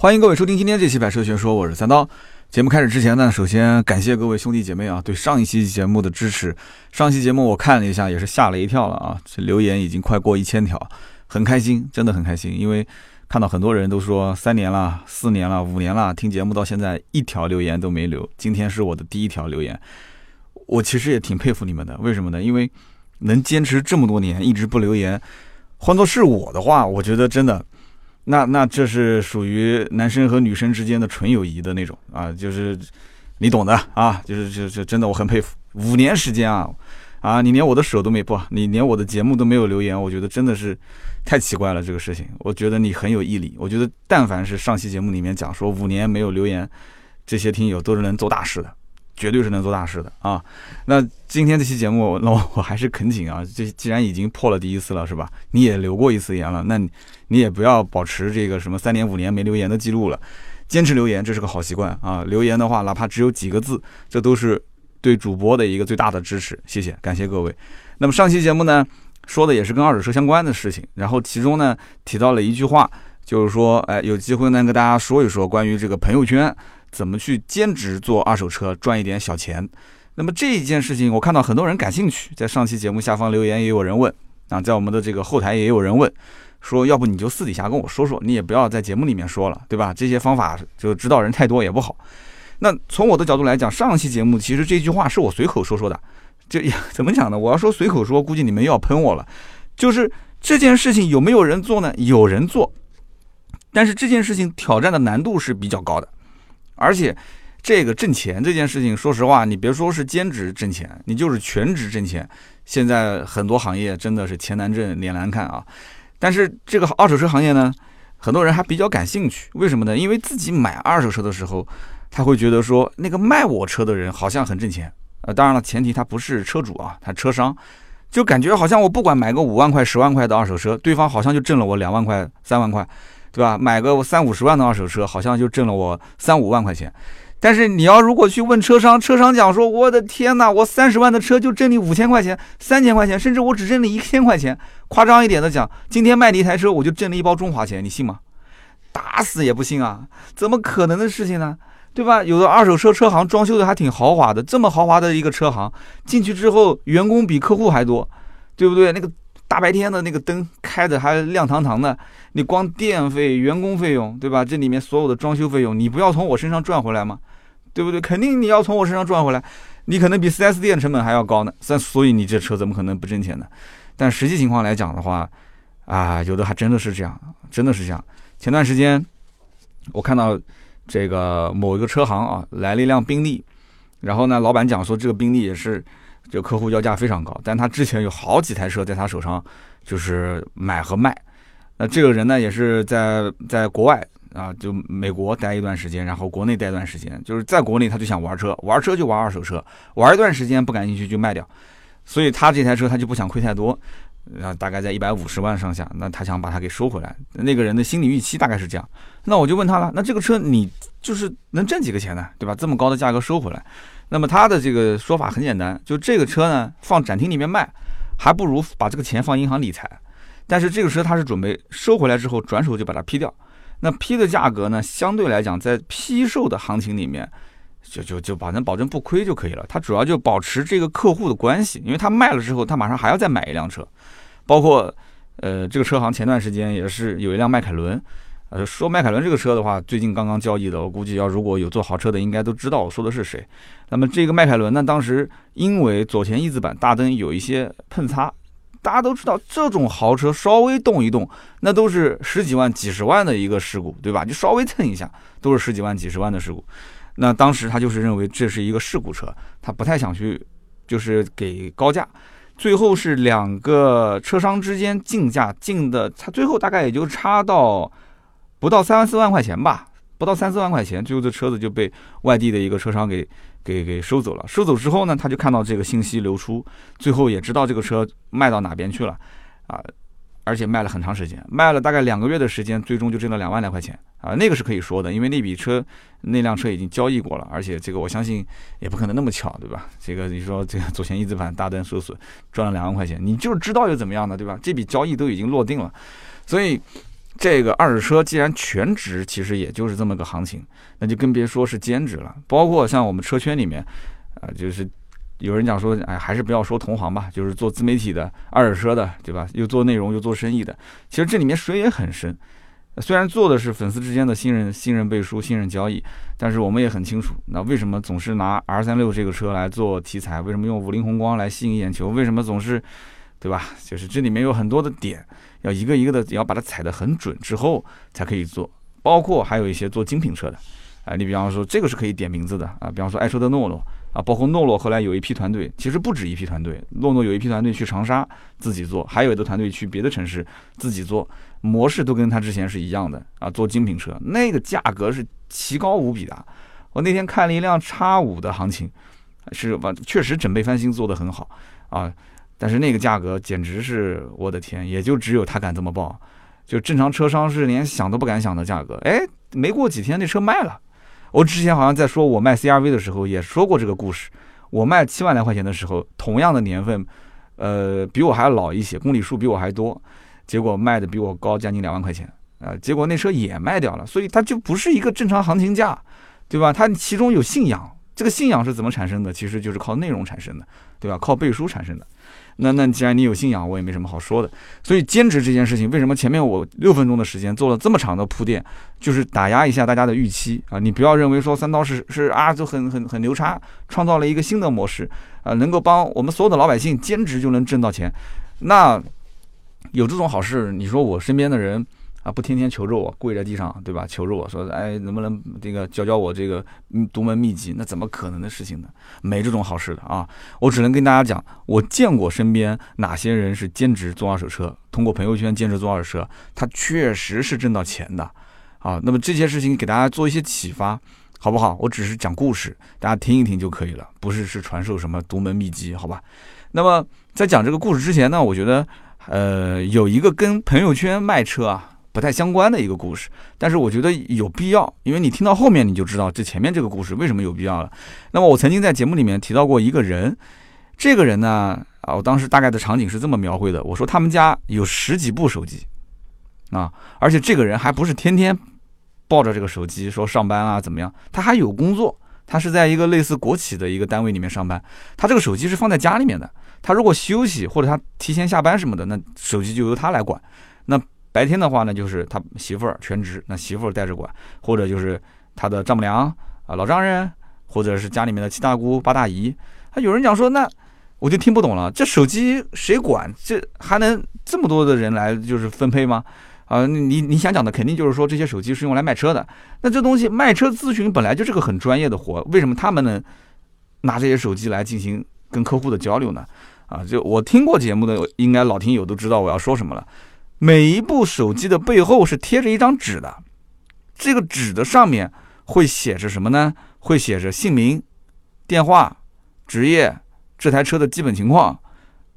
欢迎各位收听今天这期百车全说，我是三刀。节目开始之前呢，首先感谢各位兄弟姐妹啊对上一期节目的支持。上期节目我看了一下，也是吓了一跳了啊！这留言已经快过一千条，很开心，真的很开心，因为看到很多人都说三年了、四年了、五年了，听节目到现在一条留言都没留。今天是我的第一条留言，我其实也挺佩服你们的。为什么呢？因为能坚持这么多年一直不留言，换做是我的话，我觉得真的。那那这是属于男生和女生之间的纯友谊的那种啊，就是你懂的啊，就是就是真的我很佩服，五年时间啊，啊你连我的手都没不，你连我的节目都没有留言，我觉得真的是太奇怪了这个事情，我觉得你很有毅力，我觉得但凡是上期节目里面讲说五年没有留言，这些听友都是能做大事的。绝对是能做大事的啊！那今天这期节目，那我 还是恳请啊，这既然已经破了第一次了，是吧？你也留过一次言了，那你也不要保持这个什么三年五年没留言的记录了，坚持留言，这是个好习惯啊！留言的话，哪怕只有几个字，这都是对主播的一个最大的支持。谢谢，感谢各位。那么上期节目呢，说的也是跟二手车相关的事情，然后其中呢提到了一句话，就是说，哎，有机会呢跟大家说一说关于这个朋友圈。怎么去兼职做二手车赚一点小钱？那么这一件事情，我看到很多人感兴趣，在上期节目下方留言也有人问啊，在我们的这个后台也有人问，说要不你就私底下跟我说说，你也不要在节目里面说了，对吧？这些方法就知道人太多也不好。那从我的角度来讲，上期节目其实这句话是我随口说说的，这怎么讲呢？我要说随口说，估计你们又要喷我了。就是这件事情有没有人做呢？有人做，但是这件事情挑战的难度是比较高的。而且，这个挣钱这件事情，说实话，你别说是兼职挣钱，你就是全职挣钱。现在很多行业真的是钱难挣，脸难看啊。但是这个二手车行业呢，很多人还比较感兴趣。为什么呢？因为自己买二手车的时候，他会觉得说，那个卖我车的人好像很挣钱。呃，当然了，前提他不是车主啊，他车商，就感觉好像我不管买个五万块、十万块的二手车，对方好像就挣了我两万块、三万块。对吧？买个三五十万的二手车，好像就挣了我三五万块钱。但是你要如果去问车商，车商讲说：“我的天哪，我三十万的车就挣你五千块钱、三千块钱，甚至我只挣你一千块钱。”夸张一点的讲，今天卖你一台车，我就挣了一包中华钱，你信吗？打死也不信啊！怎么可能的事情呢？对吧？有的二手车车行装修的还挺豪华的，这么豪华的一个车行，进去之后员工比客户还多，对不对？那个。大白天的那个灯开的还亮堂堂的，你光电费、员工费用，对吧？这里面所有的装修费用，你不要从我身上赚回来吗？对不对？肯定你要从我身上赚回来，你可能比 4S 店成本还要高呢。但所以你这车怎么可能不挣钱呢？但实际情况来讲的话，啊，有的还真的是这样，真的是这样。前段时间我看到这个某一个车行啊，来了一辆宾利，然后呢，老板讲说这个宾利也是。就客户要价非常高，但他之前有好几台车在他手上，就是买和卖。那这个人呢，也是在在国外啊，就美国待一段时间，然后国内待一段时间。就是在国内他就想玩车，玩车就玩二手车，玩一段时间不感兴趣就卖掉。所以他这台车他就不想亏太多，啊，大概在一百五十万上下。那他想把它给收回来。那个人的心理预期大概是这样。那我就问他了，那这个车你就是能挣几个钱呢？对吧？这么高的价格收回来。那么他的这个说法很简单，就这个车呢放展厅里面卖，还不如把这个钱放银行理财。但是这个车他是准备收回来之后转手就把它批掉。那批的价格呢，相对来讲在批售的行情里面，就就就保证保证不亏就可以了。他主要就保持这个客户的关系，因为他卖了之后，他马上还要再买一辆车。包括呃这个车行前段时间也是有一辆迈凯伦。呃，说迈凯伦这个车的话，最近刚刚交易的，我估计要如果有做豪车的，应该都知道我说的是谁。那么这个迈凯伦呢，当时因为左前翼子板大灯有一些碰擦，大家都知道这种豪车稍微动一动，那都是十几万、几十万的一个事故，对吧？就稍微蹭一下，都是十几万、几十万的事故。那当时他就是认为这是一个事故车，他不太想去，就是给高价。最后是两个车商之间竞价竞的，他最后大概也就差到。不到三万四万块钱吧，不到三四万块钱，最后这车子就被外地的一个车商给给给收走了。收走之后呢，他就看到这个信息流出，最后也知道这个车卖到哪边去了，啊，而且卖了很长时间，卖了大概两个月的时间，最终就挣了两万来块钱啊，那个是可以说的，因为那笔车那辆车已经交易过了，而且这个我相信也不可能那么巧，对吧？这个你说这个左前翼子板大灯受损，赚了两万块钱，你就是知道又怎么样呢，对吧？这笔交易都已经落定了，所以。这个二手车既然全职，其实也就是这么个行情，那就更别说是兼职了。包括像我们车圈里面，啊，就是有人讲说，哎，还是不要说同行吧，就是做自媒体的、二手车的，对吧？又做内容又做生意的，其实这里面水也很深。虽然做的是粉丝之间的信任、信任背书、信任交易，但是我们也很清楚，那为什么总是拿 R 三六这个车来做题材？为什么用五菱宏光来吸引眼球？为什么总是，对吧？就是这里面有很多的点，要一个一个的，要把它踩得很准之后才可以做。包括还有一些做精品车的，啊，你比方说这个是可以点名字的啊，比方说爱车的诺诺。啊，包括诺诺后来有一批团队，其实不止一批团队。诺诺有一批团队去长沙自己做，还有的团队去别的城市自己做，模式都跟他之前是一样的啊。做精品车，那个价格是奇高无比的。我那天看了一辆叉五的行情，是吧？确实整备翻新做得很好啊，但是那个价格简直是我的天，也就只有他敢这么报，就正常车商是连想都不敢想的价格。哎，没过几天那车卖了。我之前好像在说我卖 CRV 的时候也说过这个故事。我卖七万来块钱的时候，同样的年份，呃，比我还要老一些，公里数比我还多，结果卖的比我高将近两万块钱啊！结果那车也卖掉了，所以它就不是一个正常行情价，对吧？它其中有信仰，这个信仰是怎么产生的？其实就是靠内容产生的，对吧？靠背书产生的。那那既然你有信仰，我也没什么好说的。所以兼职这件事情，为什么前面我六分钟的时间做了这么长的铺垫，就是打压一下大家的预期啊！你不要认为说三刀是是啊，就很很很牛叉，创造了一个新的模式啊，能够帮我们所有的老百姓兼职就能挣到钱。那有这种好事，你说我身边的人。啊，不天天求着我跪在地上，对吧？求着我说，哎，能不能这个教教我这个独门秘籍？那怎么可能的事情呢？没这种好事的啊！我只能跟大家讲，我见过身边哪些人是兼职做二手车，通过朋友圈兼职做二手车，他确实是挣到钱的啊。那么这些事情给大家做一些启发，好不好？我只是讲故事，大家听一听就可以了，不是是传授什么独门秘籍，好吧？那么在讲这个故事之前呢，我觉得，呃，有一个跟朋友圈卖车啊。不太相关的一个故事，但是我觉得有必要，因为你听到后面你就知道这前面这个故事为什么有必要了。那么我曾经在节目里面提到过一个人，这个人呢，啊，我当时大概的场景是这么描绘的：我说他们家有十几部手机，啊，而且这个人还不是天天抱着这个手机说上班啊怎么样，他还有工作，他是在一个类似国企的一个单位里面上班，他这个手机是放在家里面的，他如果休息或者他提前下班什么的，那手机就由他来管，白天的话呢，就是他媳妇儿全职，那媳妇儿带着管，或者就是他的丈母娘啊、老丈人，或者是家里面的七大姑八大姨。还有人讲说，那我就听不懂了，这手机谁管？这还能这么多的人来就是分配吗？啊，你你想讲的肯定就是说这些手机是用来卖车的。那这东西卖车咨询本来就是个很专业的活，为什么他们能拿这些手机来进行跟客户的交流呢？啊，就我听过节目的，应该老听友都知道我要说什么了。每一部手机的背后是贴着一张纸的，这个纸的上面会写着什么呢？会写着姓名、电话、职业、这台车的基本情况。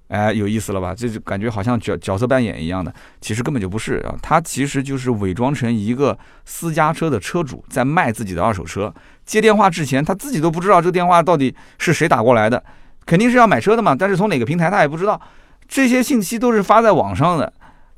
哎，有意思了吧？这就感觉好像角角色扮演一样的，其实根本就不是啊。他其实就是伪装成一个私家车的车主，在卖自己的二手车。接电话之前，他自己都不知道这个电话到底是谁打过来的，肯定是要买车的嘛。但是从哪个平台他也不知道，这些信息都是发在网上的。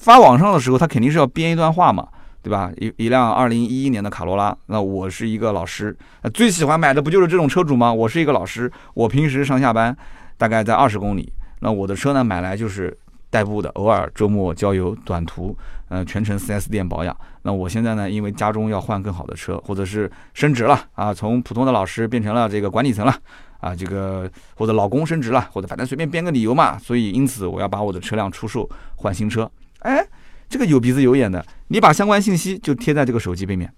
发网上的时候，他肯定是要编一段话嘛，对吧？一一辆二零一一年的卡罗拉，那我是一个老师，最喜欢买的不就是这种车主吗？我是一个老师，我平时上下班大概在二十公里，那我的车呢买来就是代步的，偶尔周末郊游短途，呃，全程 4S 店保养。那我现在呢，因为家中要换更好的车，或者是升职了啊，从普通的老师变成了这个管理层了啊，这个或者老公升职了，或者反正随便编个理由嘛，所以因此我要把我的车辆出售换新车。哎，这个有鼻子有眼的，你把相关信息就贴在这个手机背面，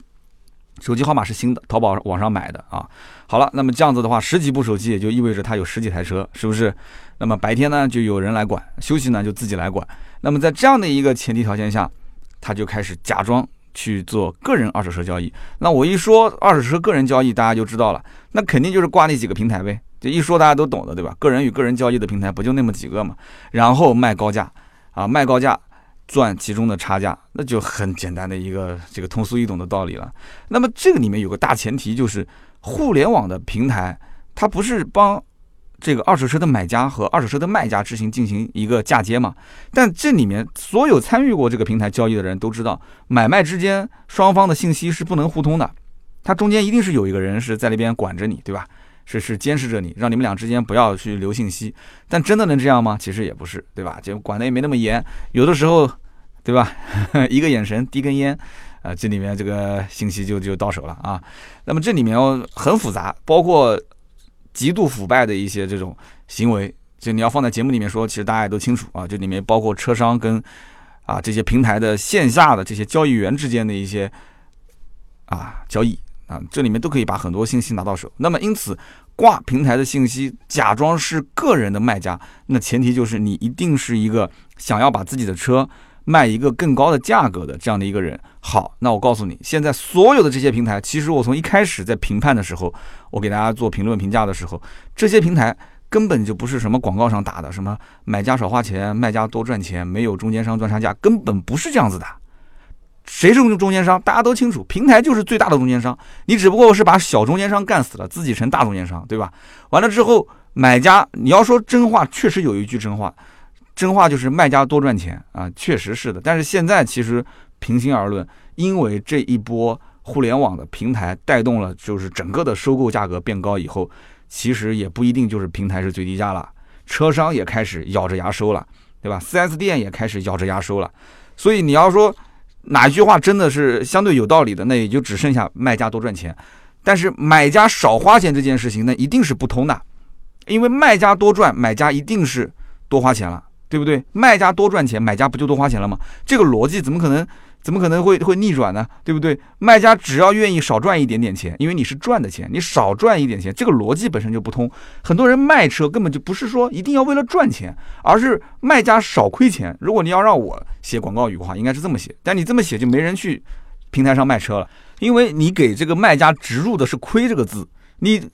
手机号码是新的，淘宝网上买的啊。好了，那么这样子的话，十几部手机也就意味着他有十几台车，是不是？那么白天呢就有人来管，休息呢就自己来管。那么在这样的一个前提条件下，他就开始假装去做个人二手车交易。那我一说二手车个人交易，大家就知道了，那肯定就是挂那几个平台呗。这一说大家都懂的，对吧？个人与个人交易的平台不就那么几个嘛？然后卖高价啊，卖高价。赚其中的差价，那就很简单的一个 这个通俗易懂的道理了。那么这个里面有个大前提，就是互联网的平台，它不是帮这个二手车的买家和二手车的卖家之行进行一个嫁接嘛。但这里面所有参与过这个平台交易的人都知道，买卖之间双方的信息是不能互通的，它中间一定是有一个人是在那边管着你，对吧？是是监视着你，让你们俩之间不要去留信息。但真的能这样吗？其实也不是，对吧？就管的也没那么严，有的时候，对吧？一个眼神，递根烟，啊，这里面这个信息就就到手了啊。那么这里面很复杂，包括极度腐败的一些这种行为，就你要放在节目里面说，其实大家也都清楚啊。这里面包括车商跟啊这些平台的线下的这些交易员之间的一些啊交易。啊，这里面都可以把很多信息拿到手。那么，因此挂平台的信息，假装是个人的卖家，那前提就是你一定是一个想要把自己的车卖一个更高的价格的这样的一个人。好，那我告诉你，现在所有的这些平台，其实我从一开始在评判的时候，我给大家做评论评价的时候，这些平台根本就不是什么广告上打的，什么买家少花钱，卖家多赚钱，没有中间商赚差价，根本不是这样子的。谁是中间商？大家都清楚，平台就是最大的中间商。你只不过是把小中间商干死了，自己成大中间商，对吧？完了之后，买家你要说真话，确实有一句真话，真话就是卖家多赚钱啊，确实是的。但是现在其实平心而论，因为这一波互联网的平台带动了，就是整个的收购价格变高以后，其实也不一定就是平台是最低价了，车商也开始咬着牙收了，对吧？4S 店也开始咬着牙收了，所以你要说。哪一句话真的是相对有道理的？那也就只剩下卖家多赚钱，但是买家少花钱这件事情，那一定是不通的，因为卖家多赚，买家一定是多花钱了，对不对？卖家多赚钱，买家不就多花钱了吗？这个逻辑怎么可能？怎么可能会会逆转呢？对不对？卖家只要愿意少赚一点点钱，因为你是赚的钱，你少赚一点钱，这个逻辑本身就不通。很多人卖车根本就不是说一定要为了赚钱，而是卖家少亏钱。如果你要让我写广告语的话，应该是这么写，但你这么写就没人去平台上卖车了，因为你给这个卖家植入的是“亏”这个字，你。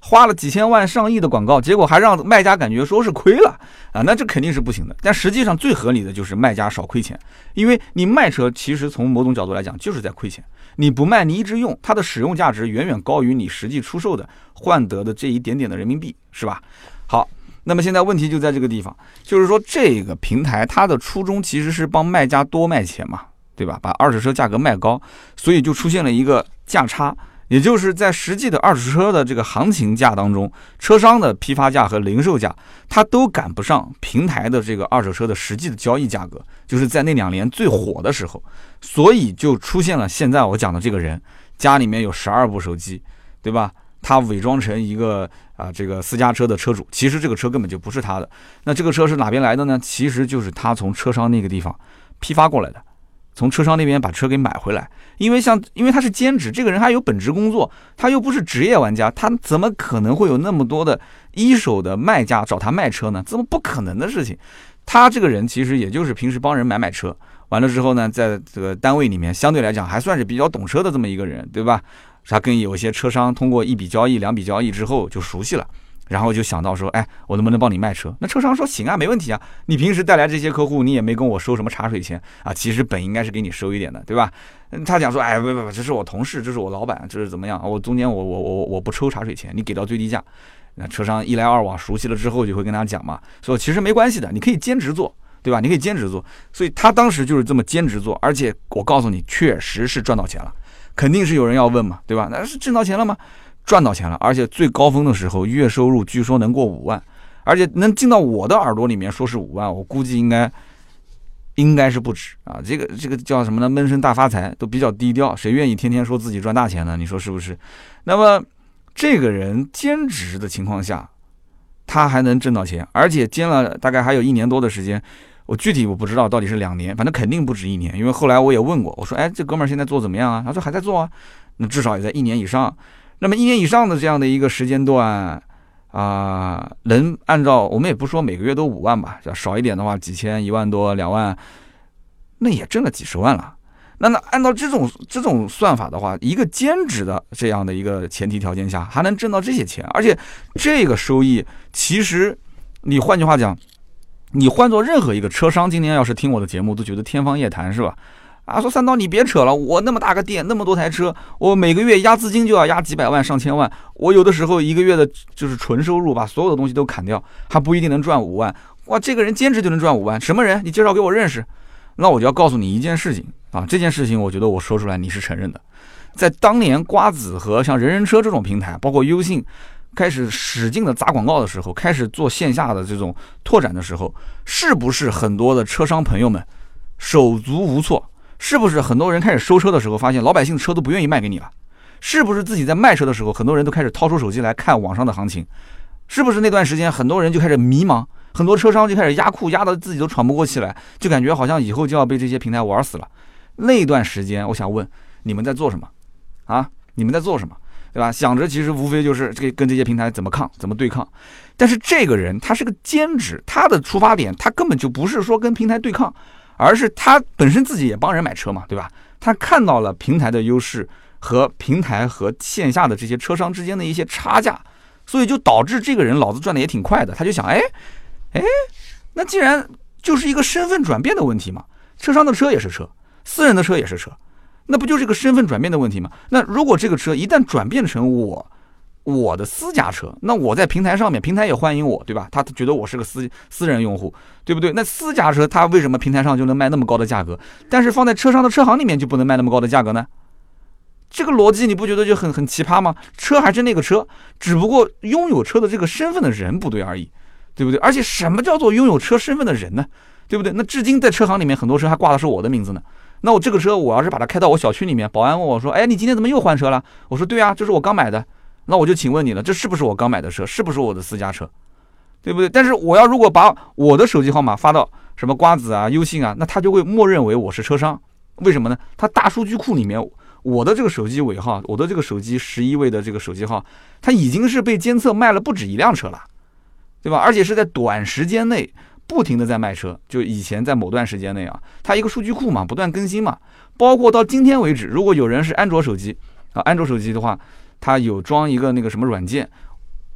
花了几千万、上亿的广告，结果还让卖家感觉说是亏了啊，那这肯定是不行的。但实际上最合理的就是卖家少亏钱，因为你卖车其实从某种角度来讲就是在亏钱。你不卖，你一直用，它的使用价值远远高于你实际出售的换得的这一点点的人民币，是吧？好，那么现在问题就在这个地方，就是说这个平台它的初衷其实是帮卖家多卖钱嘛，对吧？把二手车价格卖高，所以就出现了一个价差。也就是在实际的二手车的这个行情价当中，车商的批发价和零售价，它都赶不上平台的这个二手车的实际的交易价格。就是在那两年最火的时候，所以就出现了现在我讲的这个人，家里面有十二部手机，对吧？他伪装成一个啊这个私家车的车主，其实这个车根本就不是他的。那这个车是哪边来的呢？其实就是他从车商那个地方批发过来的。从车商那边把车给买回来，因为像因为他是兼职，这个人还有本职工作，他又不是职业玩家，他怎么可能会有那么多的一手的卖家找他卖车呢？这么不可能的事情。他这个人其实也就是平时帮人买买车，完了之后呢，在这个单位里面相对来讲还算是比较懂车的这么一个人，对吧？他跟有些车商通过一笔交易、两笔交易之后就熟悉了。然后就想到说，哎，我能不能帮你卖车？那车商说行啊，没问题啊。你平时带来这些客户，你也没跟我收什么茶水钱啊。其实本应该是给你收一点的，对吧？他讲说，哎，不不不，这是我同事，这是我老板，这是怎么样？我中间我我我我不抽茶水钱，你给到最低价。那车商一来二往熟悉了之后，就会跟他讲嘛，说其实没关系的，你可以兼职做，对吧？你可以兼职做。所以他当时就是这么兼职做，而且我告诉你，确实是赚到钱了。肯定是有人要问嘛，对吧？那是挣到钱了吗？赚到钱了，而且最高峰的时候，月收入据说能过五万，而且能进到我的耳朵里面说是五万，我估计应该应该是不止啊。这个这个叫什么呢？闷声大发财都比较低调，谁愿意天天说自己赚大钱呢？你说是不是？那么这个人兼职的情况下，他还能挣到钱，而且兼了大概还有一年多的时间，我具体我不知道到底是两年，反正肯定不止一年，因为后来我也问过，我说，哎，这哥们儿现在做怎么样啊？他说还在做啊，那至少也在一年以上。那么一年以上的这样的一个时间段，啊，能按照我们也不说每个月都五万吧，要少一点的话几千、一万多、两万，那也挣了几十万了。那那按照这种这种算法的话，一个兼职的这样的一个前提条件下，还能挣到这些钱，而且这个收益其实，你换句话讲，你换做任何一个车商，今天要是听我的节目，都觉得天方夜谭，是吧？啊，说三刀你别扯了，我那么大个店，那么多台车，我每个月压资金就要压几百万上千万，我有的时候一个月的就是纯收入，把所有的东西都砍掉，还不一定能赚五万。哇，这个人兼职就能赚五万，什么人？你介绍给我认识。那我就要告诉你一件事情啊，这件事情我觉得我说出来你是承认的，在当年瓜子和像人人车这种平台，包括优信开始使劲的砸广告的时候，开始做线下的这种拓展的时候，是不是很多的车商朋友们手足无措？是不是很多人开始收车的时候，发现老百姓的车都不愿意卖给你了？是不是自己在卖车的时候，很多人都开始掏出手机来看网上的行情？是不是那段时间很多人就开始迷茫，很多车商就开始压库，压得自己都喘不过气来，就感觉好像以后就要被这些平台玩死了？那段时间，我想问你们在做什么？啊，你们在做什么？对吧？想着其实无非就是这个跟这些平台怎么抗，怎么对抗。但是这个人他是个兼职，他的出发点他根本就不是说跟平台对抗。而是他本身自己也帮人买车嘛，对吧？他看到了平台的优势和平台和线下的这些车商之间的一些差价，所以就导致这个人脑子转的也挺快的。他就想，哎，哎，那既然就是一个身份转变的问题嘛，车商的车也是车，私人的车也是车，那不就是一个身份转变的问题吗？那如果这个车一旦转变成我。我的私家车，那我在平台上面，平台也欢迎我，对吧？他觉得我是个私私人用户，对不对？那私家车他为什么平台上就能卖那么高的价格，但是放在车商的车行里面就不能卖那么高的价格呢？这个逻辑你不觉得就很很奇葩吗？车还是那个车，只不过拥有车的这个身份的人不对而已，对不对？而且什么叫做拥有车身份的人呢？对不对？那至今在车行里面很多车还挂的是我的名字呢。那我这个车我要是把它开到我小区里面，保安问我说：“哎，你今天怎么又换车了？”我说：“对啊，这是我刚买的。”那我就请问你了，这是不是我刚买的车？是不是我的私家车？对不对？但是我要如果把我的手机号码发到什么瓜子啊、优信啊，那他就会默认为我是车商。为什么呢？他大数据库里面我的这个手机尾号，我的这个手机十一位的这个手机号，它已经是被监测卖了不止一辆车了，对吧？而且是在短时间内不停的在卖车。就以前在某段时间内啊，它一个数据库嘛，不断更新嘛，包括到今天为止，如果有人是安卓手机啊，安卓手机的话。它有装一个那个什么软件，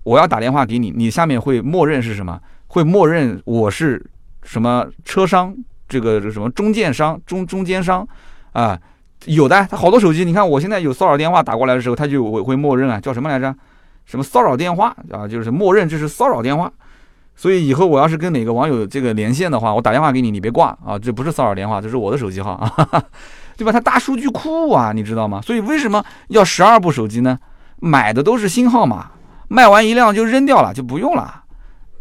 我要打电话给你，你下面会默认是什么？会默认我是什么车商，这个什么中间商、中中间商啊？有的，他好多手机，你看我现在有骚扰电话打过来的时候，他就会会默认啊，叫什么来着？什么骚扰电话啊？就是默认这是骚扰电话。所以以后我要是跟哪个网友这个连线的话，我打电话给你，你别挂啊，这不是骚扰电话，这是我的手机号啊，对吧？它大数据库啊，你知道吗？所以为什么要十二部手机呢？买的都是新号码，卖完一辆就扔掉了，就不用了，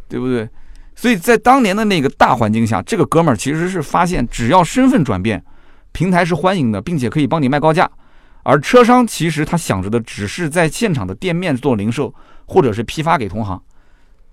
对不对？所以在当年的那个大环境下，这个哥们儿其实是发现，只要身份转变，平台是欢迎的，并且可以帮你卖高价。而车商其实他想着的只是在现场的店面做零售，或者是批发给同行。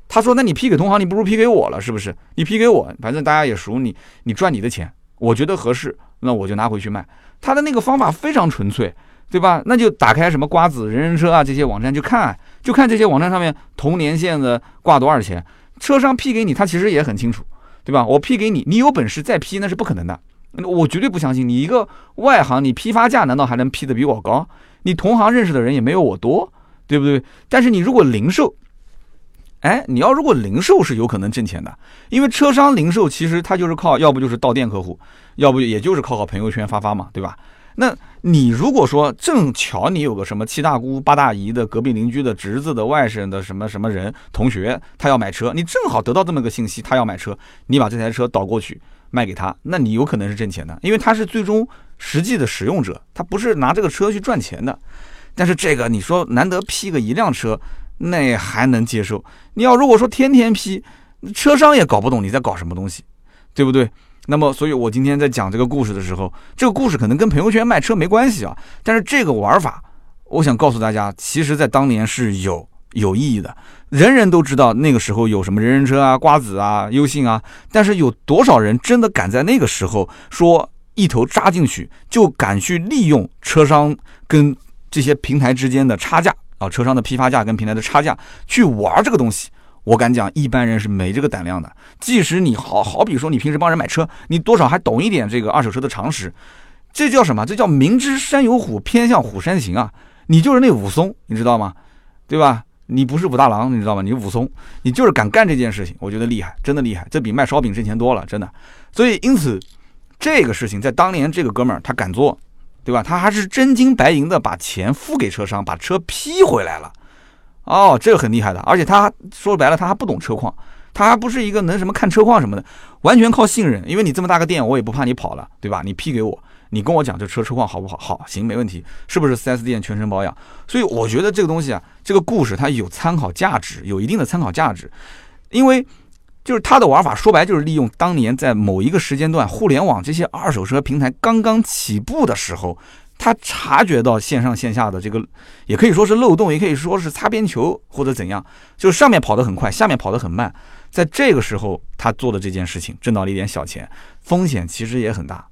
他说：“那你批给同行，你不如批给我了，是不是？你批给我，反正大家也熟你，你赚你的钱，我觉得合适，那我就拿回去卖。”他的那个方法非常纯粹。对吧？那就打开什么瓜子、人人车啊这些网站，去看，就看这些网站上面同年限的挂多少钱，车商批给你，他其实也很清楚，对吧？我批给你，你有本事再批那是不可能的，我绝对不相信你一个外行，你批发价难道还能批的比我高？你同行认识的人也没有我多，对不对？但是你如果零售，哎，你要如果零售是有可能挣钱的，因为车商零售其实他就是靠，要不就是到店客户，要不也就是靠靠朋友圈发发嘛，对吧？那你如果说正巧你有个什么七大姑八大姨的隔壁邻居的侄子的外甥的什么什么人同学，他要买车，你正好得到这么个信息，他要买车，你把这台车倒过去卖给他，那你有可能是挣钱的，因为他是最终实际的使用者，他不是拿这个车去赚钱的。但是这个你说难得批个一辆车，那还能接受。你要如果说天天批，车商也搞不懂你在搞什么东西，对不对？那么，所以我今天在讲这个故事的时候，这个故事可能跟朋友圈卖车没关系啊，但是这个玩法，我想告诉大家，其实在当年是有有意义的。人人都知道那个时候有什么人人车啊、瓜子啊、优信啊，但是有多少人真的敢在那个时候说一头扎进去，就敢去利用车商跟这些平台之间的差价啊，车商的批发价跟平台的差价去玩这个东西？我敢讲，一般人是没这个胆量的。即使你好好比说，你平时帮人买车，你多少还懂一点这个二手车的常识。这叫什么？这叫明知山有虎，偏向虎山行啊！你就是那武松，你知道吗？对吧？你不是武大郎，你知道吗？你武松，你就是敢干这件事情，我觉得厉害，真的厉害。这比卖烧饼挣钱多了，真的。所以，因此，这个事情在当年这个哥们儿他敢做，对吧？他还是真金白银的把钱付给车商，把车批回来了。哦，这个很厉害的，而且他说白了，他还不懂车况，他还不是一个能什么看车况什么的，完全靠信任。因为你这么大个店，我也不怕你跑了，对吧？你批给我，你跟我讲这车车况好不好？好，行，没问题，是不是四 S 店全程保养？所以我觉得这个东西啊，这个故事它有参考价值，有一定的参考价值，因为就是他的玩法说白就是利用当年在某一个时间段，互联网这些二手车平台刚刚起步的时候。他察觉到线上线下的这个，也可以说是漏洞，也可以说是擦边球或者怎样，就是上面跑得很快，下面跑得很慢。在这个时候，他做的这件事情挣到了一点小钱，风险其实也很大。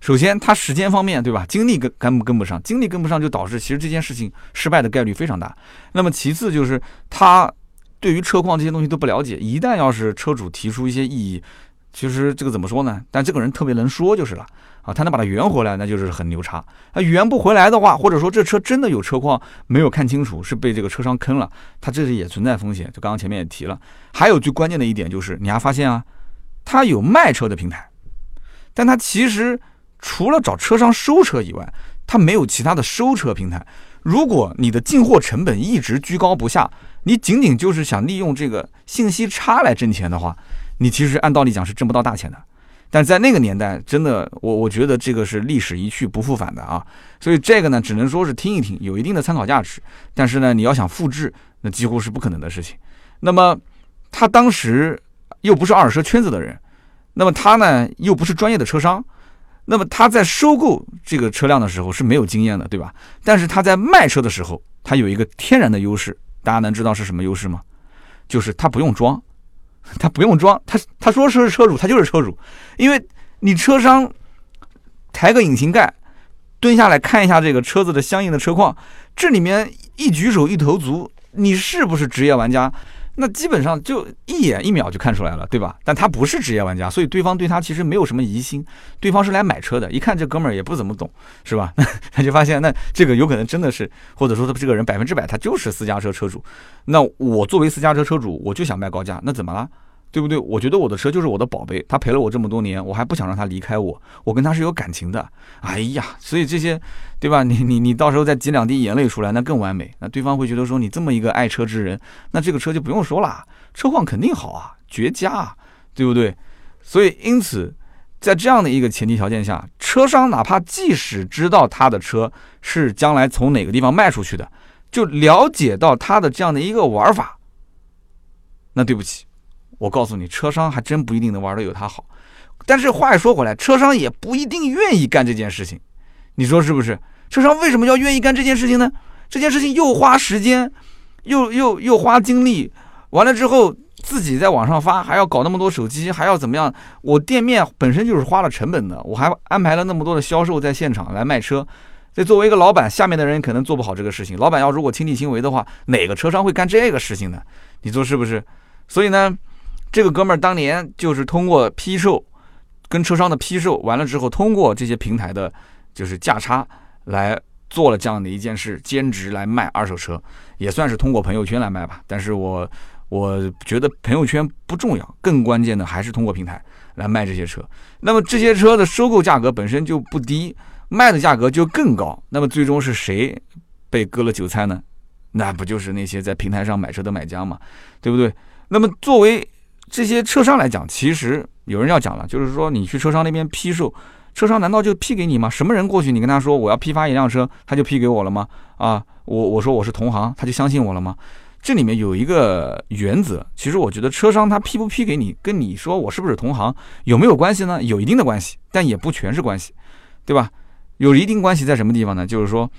首先，他时间方面，对吧？精力跟跟不跟不上，精力跟不上就导致其实这件事情失败的概率非常大。那么其次就是他对于车况这些东西都不了解，一旦要是车主提出一些异议，其实这个怎么说呢？但这个人特别能说就是了。啊，他能把它圆回来，那就是很牛叉。他，圆不回来的话，或者说这车真的有车况没有看清楚，是被这个车商坑了，他这里也存在风险。就刚刚前面也提了，还有最关键的一点就是，你还发现啊，他有卖车的平台，但他其实除了找车商收车以外，他没有其他的收车平台。如果你的进货成本一直居高不下，你仅仅就是想利用这个信息差来挣钱的话，你其实按道理讲是挣不到大钱的。但在那个年代，真的，我我觉得这个是历史一去不复返的啊，所以这个呢，只能说是听一听，有一定的参考价值。但是呢，你要想复制，那几乎是不可能的事情。那么他当时又不是二手车圈子的人，那么他呢又不是专业的车商，那么他在收购这个车辆的时候是没有经验的，对吧？但是他在卖车的时候，他有一个天然的优势，大家能知道是什么优势吗？就是他不用装。他不用装，他他说是车主，他就是车主，因为你车商抬个引擎盖，蹲下来看一下这个车子的相应的车况，这里面一举手一投足，你是不是职业玩家？那基本上就一眼一秒就看出来了，对吧？但他不是职业玩家，所以对方对他其实没有什么疑心。对方是来买车的，一看这哥们儿也不怎么懂，是吧？他就发现，那这个有可能真的是，或者说他这个人百分之百他就是私家车车主。那我作为私家车车主，我就想卖高价，那怎么了？对不对？我觉得我的车就是我的宝贝，他陪了我这么多年，我还不想让他离开我，我跟他是有感情的。哎呀，所以这些，对吧？你你你到时候再挤两滴眼泪出来，那更完美。那对方会觉得说你这么一个爱车之人，那这个车就不用说了，车况肯定好啊，绝佳，啊，对不对？所以因此，在这样的一个前提条件下，车商哪怕即使知道他的车是将来从哪个地方卖出去的，就了解到他的这样的一个玩法，那对不起。我告诉你，车商还真不一定能玩的有他好，但是话又说回来，车商也不一定愿意干这件事情，你说是不是？车商为什么要愿意干这件事情呢？这件事情又花时间，又又又花精力，完了之后自己在网上发，还要搞那么多手机，还要怎么样？我店面本身就是花了成本的，我还安排了那么多的销售在现场来卖车，所以作为一个老板，下面的人可能做不好这个事情。老板要如果亲力亲为的话，哪个车商会干这个事情呢？你说是不是？所以呢？这个哥们儿当年就是通过批售，跟车商的批售完了之后，通过这些平台的，就是价差来做了这样的一件事，兼职来卖二手车，也算是通过朋友圈来卖吧。但是我我觉得朋友圈不重要，更关键的还是通过平台来卖这些车。那么这些车的收购价格本身就不低，卖的价格就更高。那么最终是谁被割了韭菜呢？那不就是那些在平台上买车的买家嘛，对不对？那么作为这些车商来讲，其实有人要讲了，就是说你去车商那边批售，车商难道就批给你吗？什么人过去你跟他说我要批发一辆车，他就批给我了吗？啊，我我说我是同行，他就相信我了吗？这里面有一个原则，其实我觉得车商他批不批给你，跟你说我是不是同行有没有关系呢？有一定的关系，但也不全是关系，对吧？有一定关系在什么地方呢？就是说。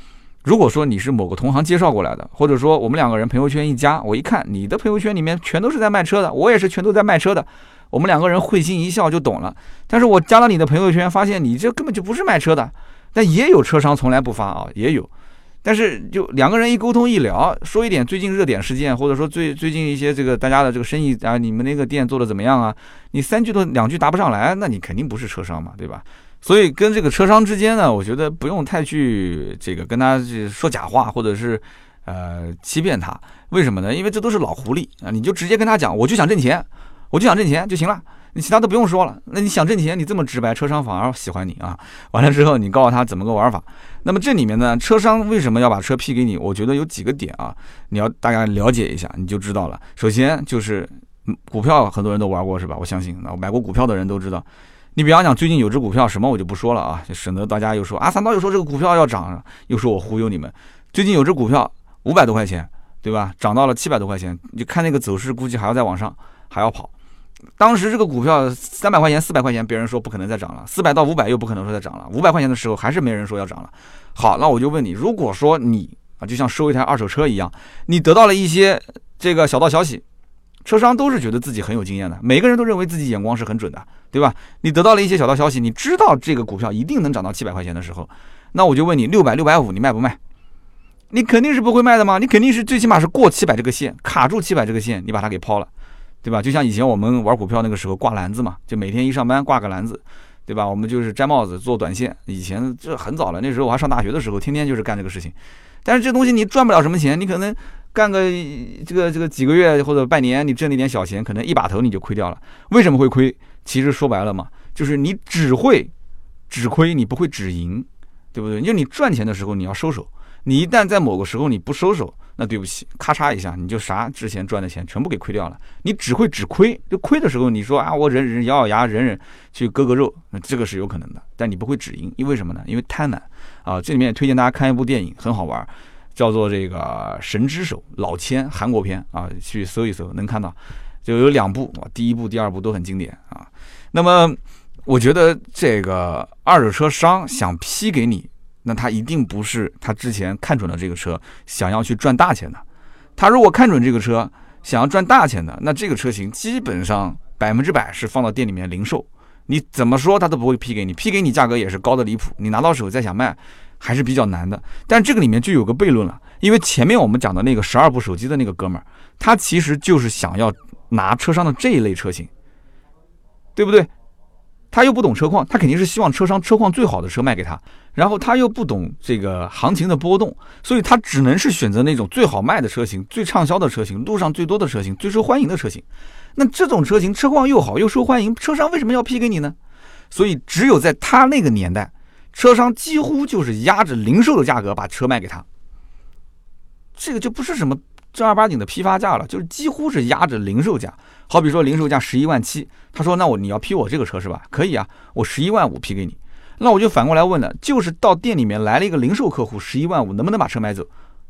如果说你是某个同行介绍过来的，或者说我们两个人朋友圈一加，我一看你的朋友圈里面全都是在卖车的，我也是全都在卖车的，我们两个人会心一笑就懂了。但是我加了你的朋友圈，发现你这根本就不是卖车的，但也有车商从来不发啊，也有。但是就两个人一沟通一聊，说一点最近热点事件，或者说最最近一些这个大家的这个生意啊，你们那个店做的怎么样啊？你三句都两句答不上来，那你肯定不是车商嘛，对吧？所以跟这个车商之间呢，我觉得不用太去这个跟他说假话，或者是呃欺骗他。为什么呢？因为这都是老狐狸啊！你就直接跟他讲，我就想挣钱，我就想挣钱就行了。你其他都不用说了。那你想挣钱，你这么直白，车商反而喜欢你啊。完了之后，你告诉他怎么个玩法。那么这里面呢，车商为什么要把车批给你？我觉得有几个点啊，你要大概了解一下，你就知道了。首先就是股票，很多人都玩过是吧？我相信，那买过股票的人都知道。你比方讲，最近有只股票，什么我就不说了啊，就省得大家又说啊，三刀又说这个股票要涨，又说我忽悠你们。最近有只股票五百多块钱，对吧？涨到了七百多块钱，你看那个走势，估计还要再往上，还要跑。当时这个股票三百块钱、四百块钱，别人说不可能再涨了；四百到五百又不可能说再涨了；五百块钱的时候还是没人说要涨了。好，那我就问你，如果说你啊，就像收一台二手车一样，你得到了一些这个小道消息。车商都是觉得自己很有经验的，每个人都认为自己眼光是很准的，对吧？你得到了一些小道消息，你知道这个股票一定能涨到七百块钱的时候，那我就问你，六百、六百五，你卖不卖？你肯定是不会卖的嘛，你肯定是最起码是过七百这个线，卡住七百这个线，你把它给抛了，对吧？就像以前我们玩股票那个时候挂篮子嘛，就每天一上班挂个篮子，对吧？我们就是摘帽子做短线，以前这很早了，那时候我还上大学的时候，天天就是干这个事情。但是这东西你赚不了什么钱，你可能。干个这个这个几个月或者半年，你挣了一点小钱，可能一把头你就亏掉了。为什么会亏？其实说白了嘛，就是你只会只亏，你不会只赢，对不对？就你赚钱的时候你要收手，你一旦在某个时候你不收手，那对不起，咔嚓一下你就啥之前赚的钱全部给亏掉了。你只会只亏，就亏的时候你说啊，我忍忍咬咬牙忍忍去割割肉，那这个是有可能的，但你不会只赢，因为什么呢？因为贪婪啊。这里面推荐大家看一部电影，很好玩。叫做这个神之手老千韩国片啊，去搜一搜能看到，就有两部，第一部、第二部都很经典啊。那么我觉得这个二手车商想批给你，那他一定不是他之前看准了这个车，想要去赚大钱的。他如果看准这个车，想要赚大钱的，那这个车型基本上百分之百是放到店里面零售，你怎么说他都不会批给你，批给你价格也是高的离谱，你拿到手再想卖。还是比较难的，但这个里面就有个悖论了，因为前面我们讲的那个十二部手机的那个哥们儿，他其实就是想要拿车商的这一类车型，对不对？他又不懂车况，他肯定是希望车商车况最好的车卖给他，然后他又不懂这个行情的波动，所以他只能是选择那种最好卖的车型、最畅销的车型、路上最多的车型、最受欢迎的车型。那这种车型车况又好又受欢迎，车商为什么要批给你呢？所以只有在他那个年代。车商几乎就是压着零售的价格把车卖给他，这个就不是什么正儿八经的批发价了，就是几乎是压着零售价。好比说零售价十一万七，他说那我你要批我这个车是吧？可以啊，我十一万五批给你。那我就反过来问了，就是到店里面来了一个零售客户，十一万五能不能把车买走？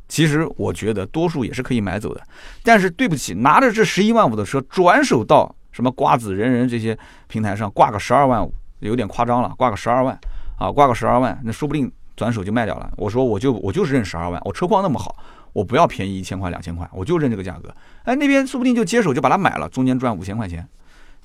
其实我觉得多数也是可以买走的。但是对不起，拿着这十一万五的车转手到什么瓜子、人人这些平台上挂个十二万五，有点夸张了，挂个十二万。啊，挂个十二万，那说不定转手就卖掉了。我说我就我就是认十二万，我车况那么好，我不要便宜一千块两千块，我就认这个价格。哎，那边说不定就接手就把它买了，中间赚五千块钱，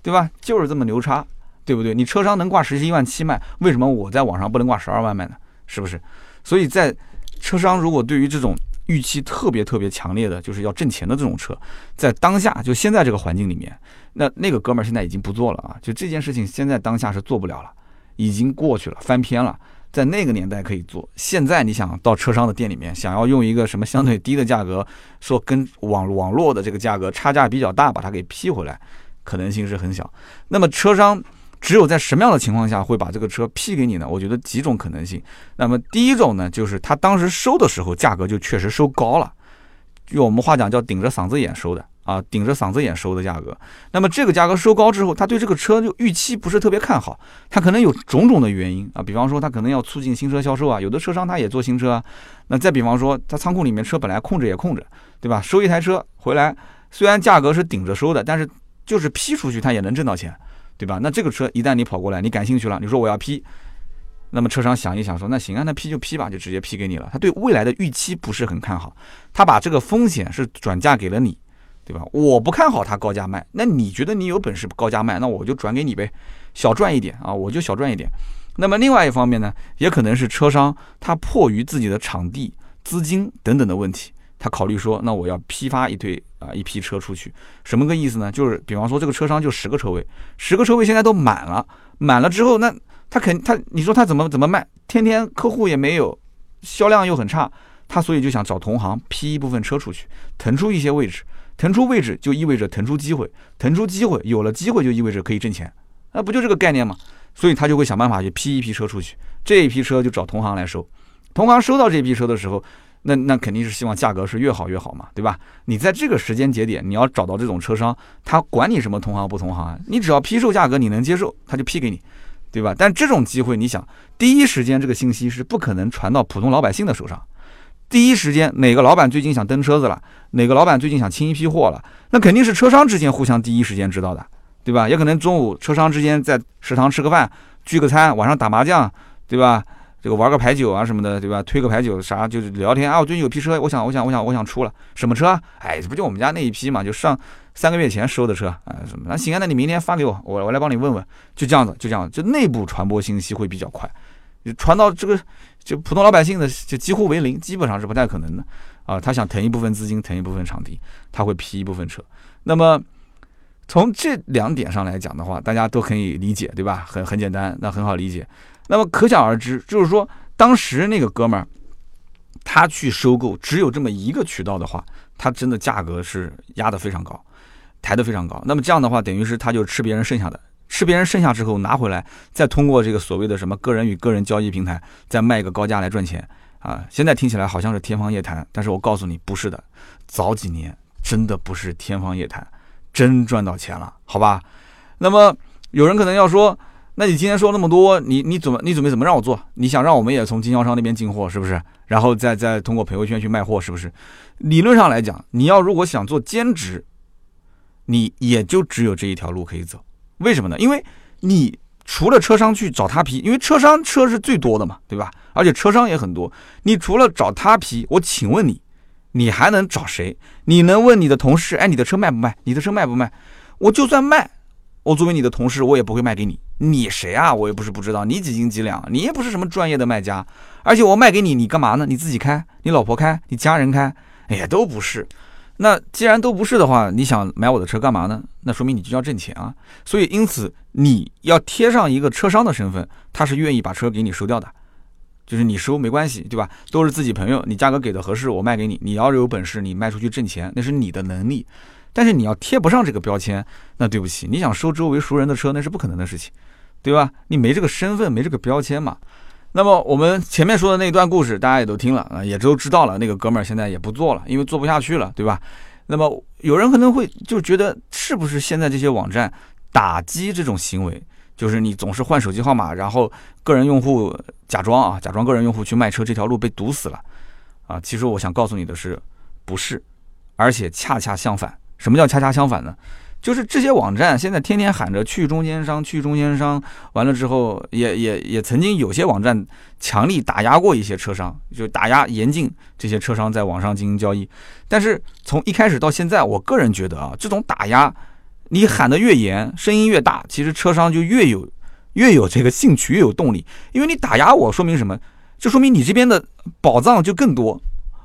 对吧？就是这么牛叉，对不对？你车商能挂十一万七卖，为什么我在网上不能挂十二万卖呢？是不是？所以在车商如果对于这种预期特别特别强烈的，就是要挣钱的这种车，在当下就现在这个环境里面，那那个哥们儿现在已经不做了啊，就这件事情现在当下是做不了了。已经过去了，翻篇了。在那个年代可以做，现在你想到车商的店里面，想要用一个什么相对低的价格，说跟网网络的这个价格差价比较大，把它给批回来，可能性是很小。那么车商只有在什么样的情况下会把这个车批给你呢？我觉得几种可能性。那么第一种呢，就是他当时收的时候价格就确实收高了，用我们话讲叫顶着嗓子眼收的。啊，顶着嗓子眼收的价格，那么这个价格收高之后，他对这个车就预期不是特别看好，他可能有种种的原因啊，比方说他可能要促进新车销售啊，有的车商他也做新车啊，那再比方说他仓库里面车本来空着也空着，对吧？收一台车回来，虽然价格是顶着收的，但是就是批出去他也能挣到钱，对吧？那这个车一旦你跑过来，你感兴趣了，你说我要批，那么车商想一想说，那行啊，那批就批吧，就直接批给你了。他对未来的预期不是很看好，他把这个风险是转嫁给了你。对吧？我不看好它高价卖，那你觉得你有本事高价卖，那我就转给你呗，小赚一点啊，我就小赚一点。那么另外一方面呢，也可能是车商他迫于自己的场地、资金等等的问题，他考虑说，那我要批发一堆啊一批车出去，什么个意思呢？就是比方说这个车商就十个车位，十个车位现在都满了，满了之后，那他肯他你说他怎么怎么卖？天天客户也没有，销量又很差，他所以就想找同行批一部分车出去，腾出一些位置，腾出位置就意味着腾出机会，腾出机会有了机会就意味着可以挣钱，那不就这个概念吗？所以他就会想办法去批一批车出去，这一批车就找同行来收，同行收到这批车的时候，那那肯定是希望价格是越好越好嘛，对吧？你在这个时间节点，你要找到这种车商，他管你什么同行不同行，你只要批售价格你能接受，他就批给你。对吧？但这种机会，你想，第一时间这个信息是不可能传到普通老百姓的手上。第一时间，哪个老板最近想登车子了？哪个老板最近想清一批货了？那肯定是车商之间互相第一时间知道的，对吧？也可能中午车商之间在食堂吃个饭，聚个餐，晚上打麻将，对吧？这个玩个牌九啊什么的，对吧？推个牌九啥，就是聊天啊。我最近有批车，我想，我想，我想，我想出了什么车？哎，这不就我们家那一批嘛？就上三个月前收的车啊什么？那行啊，那你明天发给我，我我来帮你问问。就这样子，就这样，就内部传播信息会比较快，传到这个就普通老百姓的就几乎为零，基本上是不太可能的啊。他想腾一部分资金，腾一部分场地，他会批一部分车。那么从这两点上来讲的话，大家都可以理解，对吧？很很简单，那很好理解。那么可想而知，就是说，当时那个哥们儿，他去收购只有这么一个渠道的话，他真的价格是压得非常高，抬得非常高。那么这样的话，等于是他就吃别人剩下的，吃别人剩下之后拿回来，再通过这个所谓的什么个人与个人交易平台，再卖一个高价来赚钱啊！现在听起来好像是天方夜谭，但是我告诉你，不是的，早几年真的不是天方夜谭，真赚到钱了，好吧？那么有人可能要说。那你今天说那么多，你你怎么你准备怎么让我做？你想让我们也从经销商那边进货，是不是？然后再再通过朋友圈去卖货，是不是？理论上来讲，你要如果想做兼职，你也就只有这一条路可以走。为什么呢？因为你除了车商去找他批，因为车商车是最多的嘛，对吧？而且车商也很多。你除了找他批，我请问你，你还能找谁？你能问你的同事，哎，你的车卖不卖？你的车卖不卖？我就算卖。我作为你的同事，我也不会卖给你。你谁啊？我又不是不知道。你几斤几两？你也不是什么专业的卖家。而且我卖给你，你干嘛呢？你自己开？你老婆开？你家人开？哎呀，都不是。那既然都不是的话，你想买我的车干嘛呢？那说明你就要挣钱啊。所以，因此你要贴上一个车商的身份，他是愿意把车给你收掉的。就是你收没关系，对吧？都是自己朋友，你价格给的合适，我卖给你。你要是有本事，你卖出去挣钱，那是你的能力。但是你要贴不上这个标签，那对不起，你想收周围熟人的车，那是不可能的事情，对吧？你没这个身份，没这个标签嘛。那么我们前面说的那段故事，大家也都听了啊，也都知道了。那个哥们儿现在也不做了，因为做不下去了，对吧？那么有人可能会就觉得，是不是现在这些网站打击这种行为，就是你总是换手机号码，然后个人用户假装啊，假装个人用户去卖车，这条路被堵死了啊？其实我想告诉你的是，不是，而且恰恰相反。什么叫恰恰相反呢？就是这些网站现在天天喊着去中间商，去中间商，完了之后也也也曾经有些网站强力打压过一些车商，就打压严禁这些车商在网上进行交易。但是从一开始到现在，我个人觉得啊，这种打压你喊得越严，声音越大，其实车商就越有越有这个兴趣，越有动力。因为你打压我，说明什么？就说明你这边的宝藏就更多，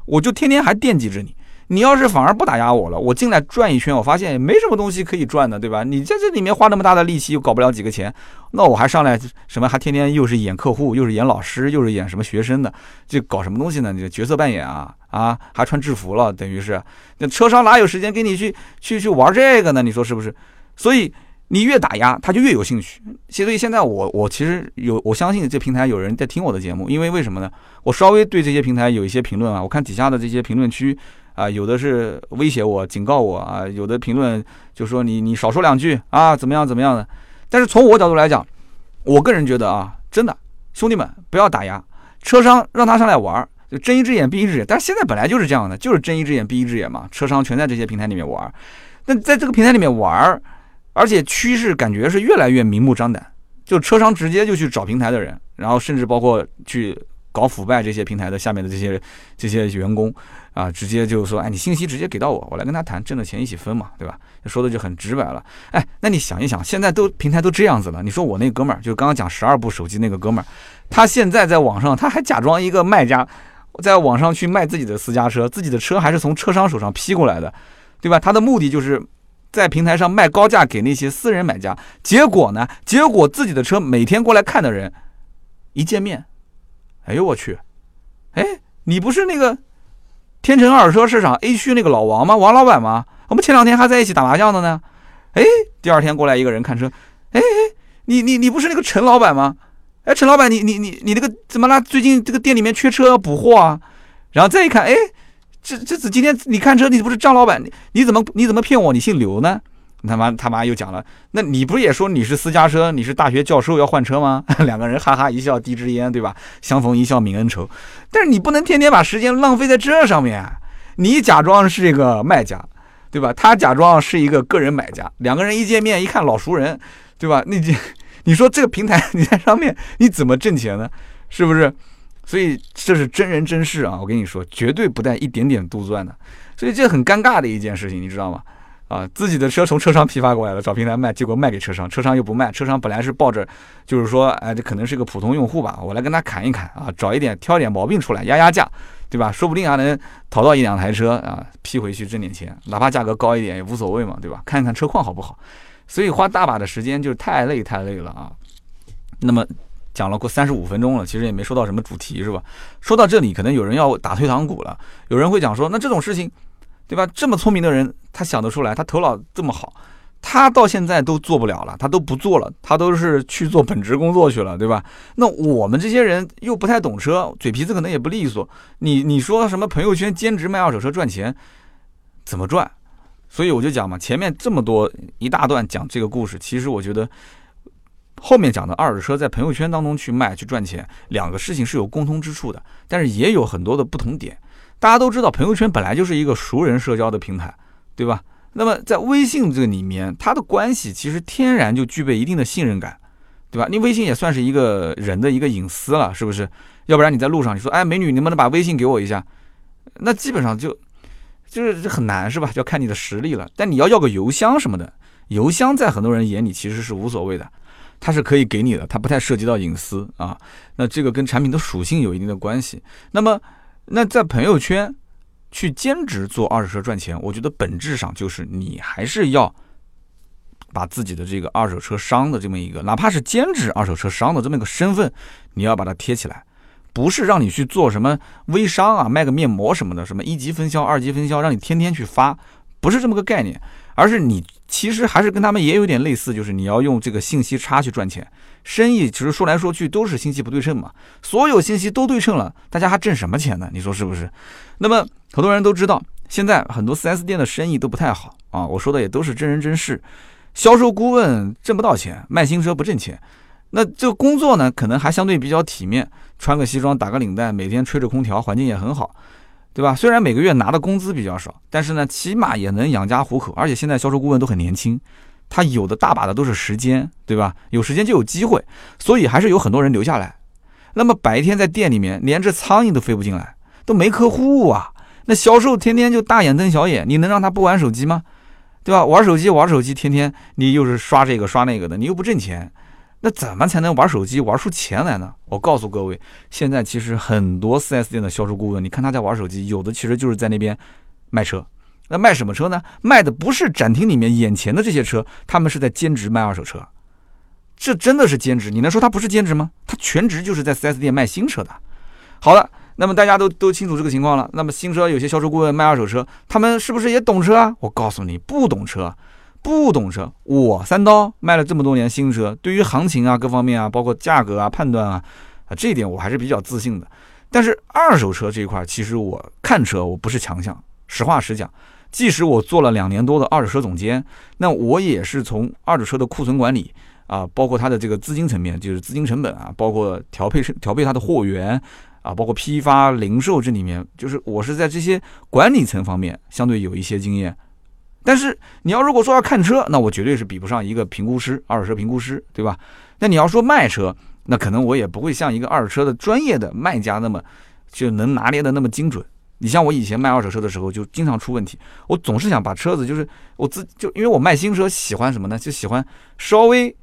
我就天天还惦记着你。你要是反而不打压我了，我进来转一圈，我发现也没什么东西可以赚的，对吧？你在这里面花那么大的力气，又搞不了几个钱，那我还上来什么？还天天又是演客户，又是演老师，又是演什么学生的，这搞什么东西呢？你角色扮演啊啊，还穿制服了，等于是那车商哪有时间跟你去去去玩这个呢？你说是不是？所以你越打压，他就越有兴趣。所以现在我我其实有我相信这平台有人在听我的节目，因为为什么呢？我稍微对这些平台有一些评论啊，我看底下的这些评论区。啊，有的是威胁我、警告我啊，有的评论就说你你少说两句啊，怎么样怎么样的。但是从我角度来讲，我个人觉得啊，真的兄弟们不要打压车商，让他上来玩，就睁一只眼闭一只眼。但是现在本来就是这样的，就是睁一只眼闭一只眼嘛。车商全在这些平台里面玩，那在这个平台里面玩，而且趋势感觉是越来越明目张胆，就车商直接就去找平台的人，然后甚至包括去。搞腐败这些平台的下面的这些这些员工啊，直接就说，哎，你信息直接给到我，我来跟他谈，挣的钱一起分嘛，对吧？说的就很直白了。哎，那你想一想，现在都平台都这样子了，你说我那哥们儿，就刚刚讲十二部手机那个哥们儿，他现在在网上他还假装一个卖家，在网上去卖自己的私家车，自己的车还是从车商手上批过来的，对吧？他的目的就是在平台上卖高价给那些私人买家，结果呢，结果自己的车每天过来看的人，一见面。哎呦我去！哎，你不是那个天成二手车市场 A 区那个老王吗？王老板吗？我们前两天还在一起打麻将的呢。哎，第二天过来一个人看车，哎哎，你你你不是那个陈老板吗？哎，陈老板，你你你你那个怎么了？最近这个店里面缺车要补货啊？然后再一看，哎，这这次今天你看车，你不是张老板？你你怎么你怎么骗我？你姓刘呢？他妈他妈又讲了，那你不是也说你是私家车，你是大学教授要换车吗？两个人哈哈一笑，递支烟，对吧？相逢一笑泯恩仇。但是你不能天天把时间浪费在这上面，你假装是一个卖家，对吧？他假装是一个个人买家，两个人一见面一看老熟人，对吧？那这你说这个平台 你在上面你怎么挣钱呢？是不是？所以这是真人真事啊！我跟你说，绝对不带一点点杜撰的。所以这很尴尬的一件事情，你知道吗？啊，自己的车从车商批发过来了，找平台卖，结果卖给车商，车商又不卖。车商本来是抱着，就是说，哎，这可能是个普通用户吧，我来跟他砍一砍啊，找一点挑点毛病出来压压价，对吧？说不定还能淘到一两台车啊，批回去挣点钱，哪怕价格高一点也无所谓嘛，对吧？看一看车况好不好。所以花大把的时间就是太累太累了啊。那么讲了过三十五分钟了，其实也没说到什么主题是吧？说到这里，可能有人要打退堂鼓了，有人会讲说，那这种事情。对吧？这么聪明的人，他想得出来，他头脑这么好，他到现在都做不了了，他都不做了，他都是去做本职工作去了，对吧？那我们这些人又不太懂车，嘴皮子可能也不利索。你你说什么朋友圈兼职卖二手车赚钱，怎么赚？所以我就讲嘛，前面这么多一大段讲这个故事，其实我觉得后面讲的二手车在朋友圈当中去卖去赚钱，两个事情是有共通之处的，但是也有很多的不同点。大家都知道，朋友圈本来就是一个熟人社交的平台，对吧？那么在微信这个里面，它的关系其实天然就具备一定的信任感，对吧？你微信也算是一个人的一个隐私了，是不是？要不然你在路上你说，哎，美女，能不能把微信给我一下？那基本上就就是很难，是吧？要看你的实力了。但你要要个邮箱什么的，邮箱在很多人眼里其实是无所谓的，它是可以给你的，它不太涉及到隐私啊。那这个跟产品的属性有一定的关系。那么。那在朋友圈去兼职做二手车赚钱，我觉得本质上就是你还是要把自己的这个二手车商的这么一个，哪怕是兼职二手车商的这么一个身份，你要把它贴起来，不是让你去做什么微商啊，卖个面膜什么的，什么一级分销、二级分销，让你天天去发，不是这么个概念，而是你其实还是跟他们也有点类似，就是你要用这个信息差去赚钱。生意其实说来说去都是信息不对称嘛，所有信息都对称了，大家还挣什么钱呢？你说是不是？那么很多人都知道，现在很多 4S 店的生意都不太好啊。我说的也都是真人真事，销售顾问挣不到钱，卖新车不挣钱。那这个工作呢，可能还相对比较体面，穿个西装，打个领带，每天吹着空调，环境也很好，对吧？虽然每个月拿的工资比较少，但是呢，起码也能养家糊口。而且现在销售顾问都很年轻。他有的大把的都是时间，对吧？有时间就有机会，所以还是有很多人留下来。那么白天在店里面，连只苍蝇都飞不进来，都没客户啊。那销售天天就大眼瞪小眼，你能让他不玩手机吗？对吧？玩手机玩手机，天天你又是刷这个刷那个的，你又不挣钱，那怎么才能玩手机玩出钱来呢？我告诉各位，现在其实很多 4S 店的销售顾问，你看他在玩手机，有的其实就是在那边卖车。那卖什么车呢？卖的不是展厅里面眼前的这些车，他们是在兼职卖二手车，这真的是兼职。你能说他不是兼职吗？他全职就是在 4S 店卖新车的。好了，那么大家都都清楚这个情况了。那么新车有些销售顾问卖二手车，他们是不是也懂车啊？我告诉你，不懂车，不懂车。我三刀卖了这么多年新车，对于行情啊、各方面啊，包括价格啊、判断啊，啊这一点我还是比较自信的。但是二手车这一块，其实我看车我不是强项，实话实讲。即使我做了两年多的二手车总监，那我也是从二手车的库存管理啊，包括它的这个资金层面，就是资金成本啊，包括调配调配它的货源啊，包括批发零售这里面，就是我是在这些管理层方面相对有一些经验。但是你要如果说要看车，那我绝对是比不上一个评估师，二手车评估师，对吧？那你要说卖车，那可能我也不会像一个二手车的专业的卖家那么就能拿捏的那么精准。你像我以前卖二手车的时候，就经常出问题。我总是想把车子，就是我自就因为我卖新车，喜欢什么呢？就喜欢稍微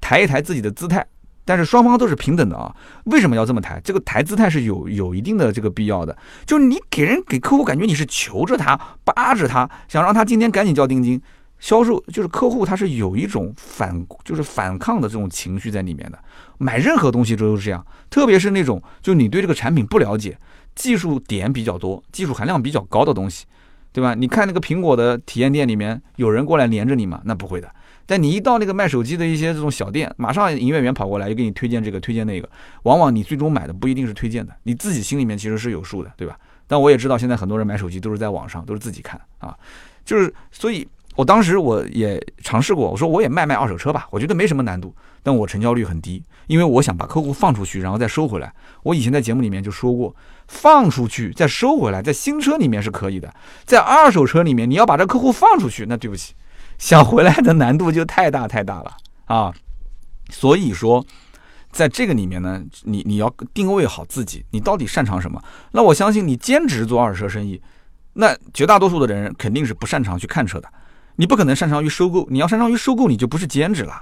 抬一抬自己的姿态，但是双方都是平等的啊。为什么要这么抬？这个抬姿态是有有一定的这个必要的。就你给人给客户感觉你是求着他、扒着他，想让他今天赶紧交定金，销售就是客户，他是有一种反，就是反抗的这种情绪在里面的。买任何东西都是这样，特别是那种就你对这个产品不了解，技术点比较多、技术含量比较高的东西，对吧？你看那个苹果的体验店里面有人过来连着你吗？那不会的。但你一到那个卖手机的一些这种小店，马上营业员跑过来就给你推荐这个推荐那个，往往你最终买的不一定是推荐的，你自己心里面其实是有数的，对吧？但我也知道现在很多人买手机都是在网上，都是自己看啊，就是所以。我当时我也尝试过，我说我也卖卖二手车吧，我觉得没什么难度，但我成交率很低，因为我想把客户放出去，然后再收回来。我以前在节目里面就说过，放出去再收回来，在新车里面是可以的，在二手车里面你要把这客户放出去，那对不起，想回来的难度就太大太大了啊。所以说，在这个里面呢，你你要定位好自己，你到底擅长什么？那我相信你兼职做二手车生意，那绝大多数的人肯定是不擅长去看车的。你不可能擅长于收购，你要擅长于收购，你就不是兼职了，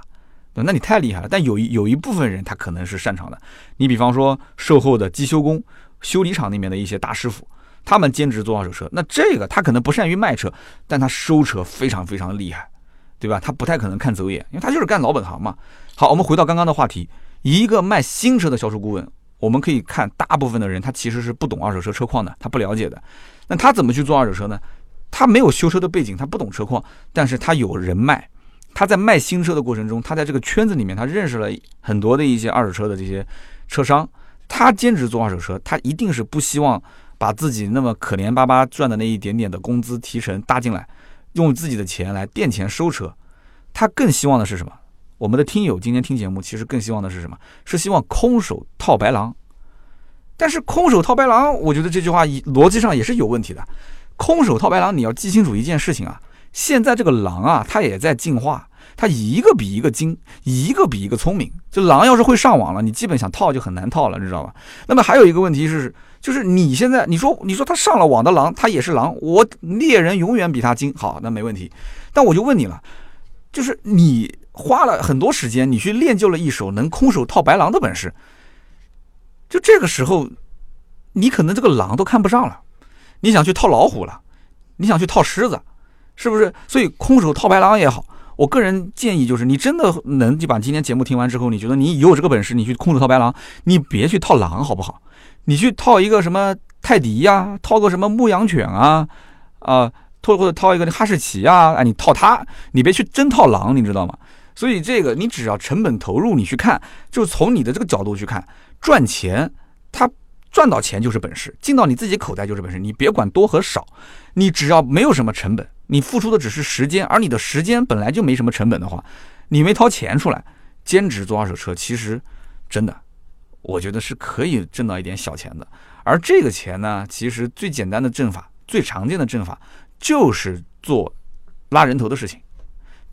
那你太厉害了。但有一有一部分人他可能是擅长的，你比方说售后的机修工、修理厂里面的一些大师傅，他们兼职做二手车，那这个他可能不善于卖车，但他收车非常非常厉害，对吧？他不太可能看走眼，因为他就是干老本行嘛。好，我们回到刚刚的话题，一个卖新车的销售顾问，我们可以看大部分的人他其实是不懂二手车车况的，他不了解的，那他怎么去做二手车呢？他没有修车的背景，他不懂车况，但是他有人脉。他在卖新车的过程中，他在这个圈子里面，他认识了很多的一些二手车的这些车商。他兼职做二手车，他一定是不希望把自己那么可怜巴巴赚的那一点点的工资提成搭进来，用自己的钱来垫钱收车。他更希望的是什么？我们的听友今天听节目，其实更希望的是什么？是希望空手套白狼。但是空手套白狼，我觉得这句话逻辑上也是有问题的。空手套白狼，你要记清楚一件事情啊！现在这个狼啊，它也在进化，它一个比一个精，一个比一个聪明。这狼要是会上网了，你基本想套就很难套了，你知道吧？那么还有一个问题是，就是你现在你说你说他上了网的狼，他也是狼，我猎人永远比他精。好，那没问题。但我就问你了，就是你花了很多时间，你去练就了一手能空手套白狼的本事，就这个时候，你可能这个狼都看不上了。你想去套老虎了，你想去套狮子，是不是？所以空手套白狼也好，我个人建议就是，你真的能就把今天节目听完之后，你觉得你有这个本事，你去空手套白狼，你别去套狼，好不好？你去套一个什么泰迪呀，套个什么牧羊犬啊，啊，套或者套一个哈士奇啊，哎，你套它，你别去真套狼，你知道吗？所以这个你只要成本投入，你去看，就从你的这个角度去看，赚钱，赚到钱就是本事，进到你自己口袋就是本事。你别管多和少，你只要没有什么成本，你付出的只是时间，而你的时间本来就没什么成本的话，你没掏钱出来，兼职做二手车，其实真的，我觉得是可以挣到一点小钱的。而这个钱呢，其实最简单的挣法，最常见的挣法，就是做拉人头的事情。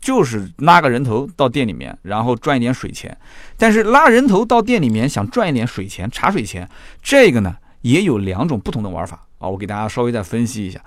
就是拉个人头到店里面，然后赚一点水钱。但是拉人头到店里面想赚一点水钱、茶水钱，这个呢也有两种不同的玩法啊。我给大家稍微再分析一下。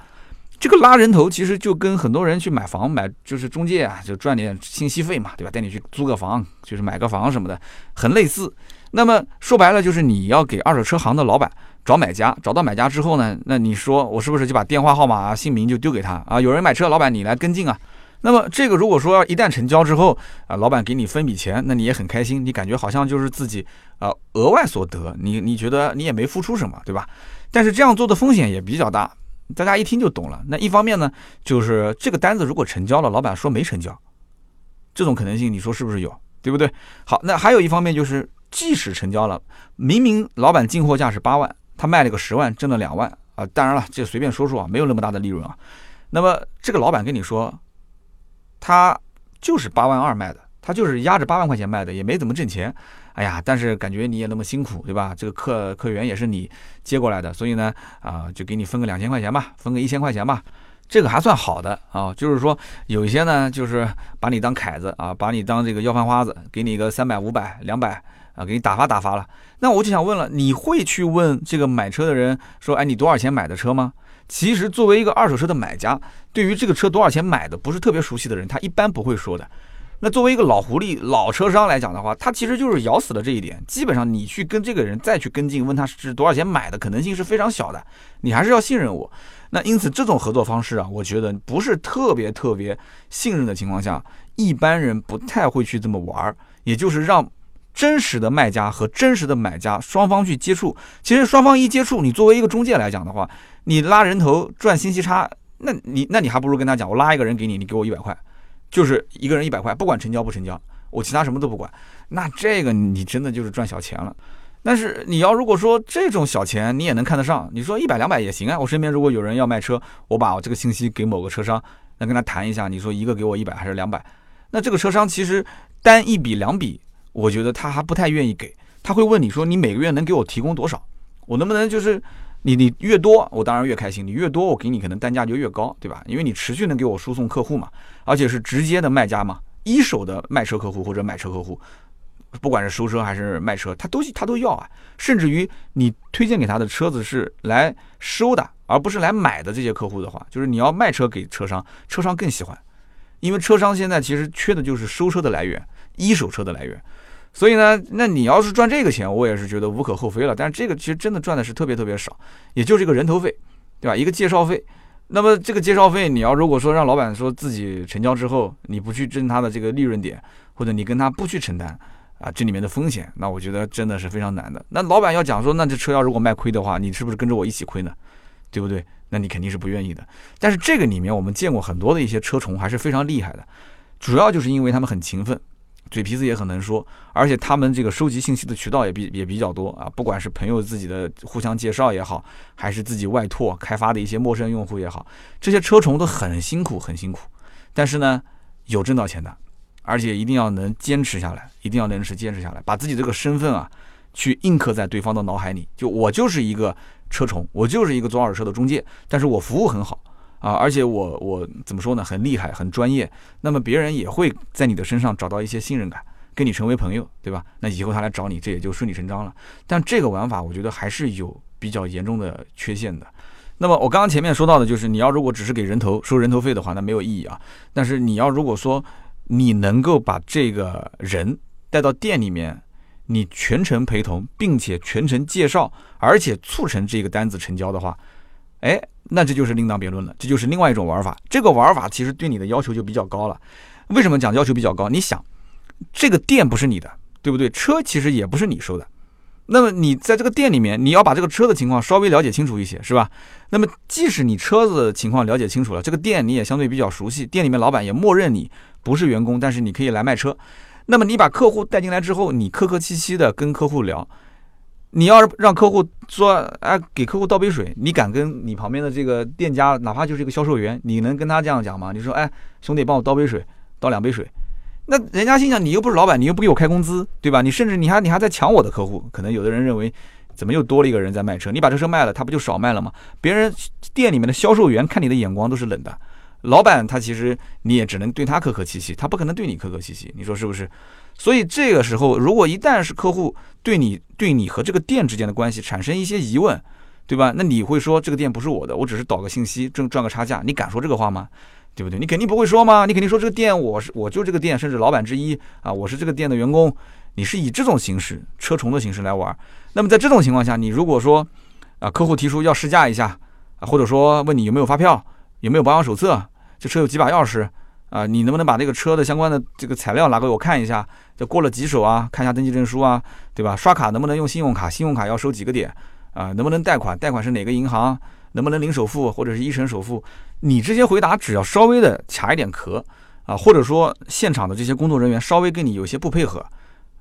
这个拉人头其实就跟很多人去买房买，就是中介啊，就赚点信息费嘛，对吧？带你去租个房，就是买个房什么的，很类似。那么说白了，就是你要给二手车行的老板找买家，找到买家之后呢，那你说我是不是就把电话号码、姓名就丢给他啊？有人买车，老板你来跟进啊。那么这个如果说一旦成交之后啊，老板给你分笔钱，那你也很开心，你感觉好像就是自己啊额外所得，你你觉得你也没付出什么，对吧？但是这样做的风险也比较大，大家一听就懂了。那一方面呢，就是这个单子如果成交了，老板说没成交，这种可能性你说是不是有，对不对？好，那还有一方面就是，即使成交了，明明老板进货价是八万，他卖了个十万，挣了两万啊，当然了，这随便说说啊，没有那么大的利润啊。那么这个老板跟你说。他就是八万二卖的，他就是压着八万块钱卖的，也没怎么挣钱。哎呀，但是感觉你也那么辛苦，对吧？这个客客源也是你接过来的，所以呢，啊，就给你分个两千块钱吧，分个一千块钱吧，这个还算好的啊。就是说有一些呢，就是把你当凯子啊，把你当这个要饭花子，给你个三百、五百、两百啊，给你打发打发了。那我就想问了，你会去问这个买车的人说，哎，你多少钱买的车吗？其实，作为一个二手车的买家，对于这个车多少钱买的不是特别熟悉的人，他一般不会说的。那作为一个老狐狸、老车商来讲的话，他其实就是咬死了这一点。基本上你去跟这个人再去跟进，问他是多少钱买的，可能性是非常小的。你还是要信任我。那因此这种合作方式啊，我觉得不是特别特别信任的情况下，一般人不太会去这么玩儿。也就是让真实的卖家和真实的买家双方去接触。其实双方一接触，你作为一个中介来讲的话，你拉人头赚信息差，那你那你还不如跟他讲，我拉一个人给你，你给我一百块。就是一个人一百块，不管成交不成交，我其他什么都不管。那这个你真的就是赚小钱了。但是你要如果说这种小钱你也能看得上，你说一百两百也行啊。我身边如果有人要卖车，我把我这个信息给某个车商，那跟他谈一下，你说一个给我一百还是两百？那这个车商其实单一笔两笔，我觉得他还不太愿意给，他会问你说你每个月能给我提供多少？我能不能就是？你你越多，我当然越开心。你越多，我给你可能单价就越高，对吧？因为你持续能给我输送客户嘛，而且是直接的卖家嘛，一手的卖车客户或者买车客户，不管是收车还是卖车，他都他都要啊。甚至于你推荐给他的车子是来收的，而不是来买的这些客户的话，就是你要卖车给车商，车商更喜欢，因为车商现在其实缺的就是收车的来源，一手车的来源。所以呢，那你要是赚这个钱，我也是觉得无可厚非了。但是这个其实真的赚的是特别特别少，也就是一个人头费，对吧？一个介绍费。那么这个介绍费，你要如果说让老板说自己成交之后，你不去挣他的这个利润点，或者你跟他不去承担啊这里面的风险，那我觉得真的是非常难的。那老板要讲说，那这车要如果卖亏的话，你是不是跟着我一起亏呢？对不对？那你肯定是不愿意的。但是这个里面我们见过很多的一些车虫还是非常厉害的，主要就是因为他们很勤奋。嘴皮子也很能说，而且他们这个收集信息的渠道也比也比较多啊，不管是朋友自己的互相介绍也好，还是自己外拓开发的一些陌生用户也好，这些车虫都很辛苦很辛苦，但是呢，有挣到钱的，而且一定要能坚持下来，一定要能是坚持下来，把自己这个身份啊，去印刻在对方的脑海里，就我就是一个车虫，我就是一个做二手车的中介，但是我服务很好。啊，而且我我怎么说呢？很厉害，很专业。那么别人也会在你的身上找到一些信任感，跟你成为朋友，对吧？那以后他来找你，这也就顺理成章了。但这个玩法，我觉得还是有比较严重的缺陷的。那么我刚刚前面说到的就是，你要如果只是给人头收人头费的话，那没有意义啊。但是你要如果说你能够把这个人带到店里面，你全程陪同，并且全程介绍，而且促成这个单子成交的话，哎。那这就是另当别论了，这就是另外一种玩法。这个玩法其实对你的要求就比较高了。为什么讲要求比较高？你想，这个店不是你的，对不对？车其实也不是你收的。那么你在这个店里面，你要把这个车的情况稍微了解清楚一些，是吧？那么即使你车子情况了解清楚了，这个店你也相对比较熟悉，店里面老板也默认你不是员工，但是你可以来卖车。那么你把客户带进来之后，你客客气气的跟客户聊。你要是让客户说，哎，给客户倒杯水，你敢跟你旁边的这个店家，哪怕就是一个销售员，你能跟他这样讲吗？你说，哎，兄弟，帮我倒杯水，倒两杯水，那人家心想，你又不是老板，你又不给我开工资，对吧？你甚至你还你还在抢我的客户，可能有的人认为，怎么又多了一个人在卖车？你把这车卖了，他不就少卖了吗？别人店里面的销售员看你的眼光都是冷的。老板他其实你也只能对他客客气气，他不可能对你客客气气，你说是不是？所以这个时候，如果一旦是客户对你对你和这个店之间的关系产生一些疑问，对吧？那你会说这个店不是我的，我只是导个信息挣赚个差价，你敢说这个话吗？对不对？你肯定不会说吗？你肯定说这个店我是我就这个店，甚至老板之一啊，我是这个店的员工。你是以这种形式车虫的形式来玩。那么在这种情况下，你如果说啊客户提出要试驾一下啊，或者说问你有没有发票，有没有保养手册。这车有几把钥匙啊？你能不能把这个车的相关的这个材料拿给我看一下？就过了几手啊？看一下登记证书啊，对吧？刷卡能不能用信用卡？信用卡要收几个点啊？能不能贷款？贷款是哪个银行？能不能零首付或者是一成首付？你这些回答只要稍微的卡一点壳啊，或者说现场的这些工作人员稍微跟你有些不配合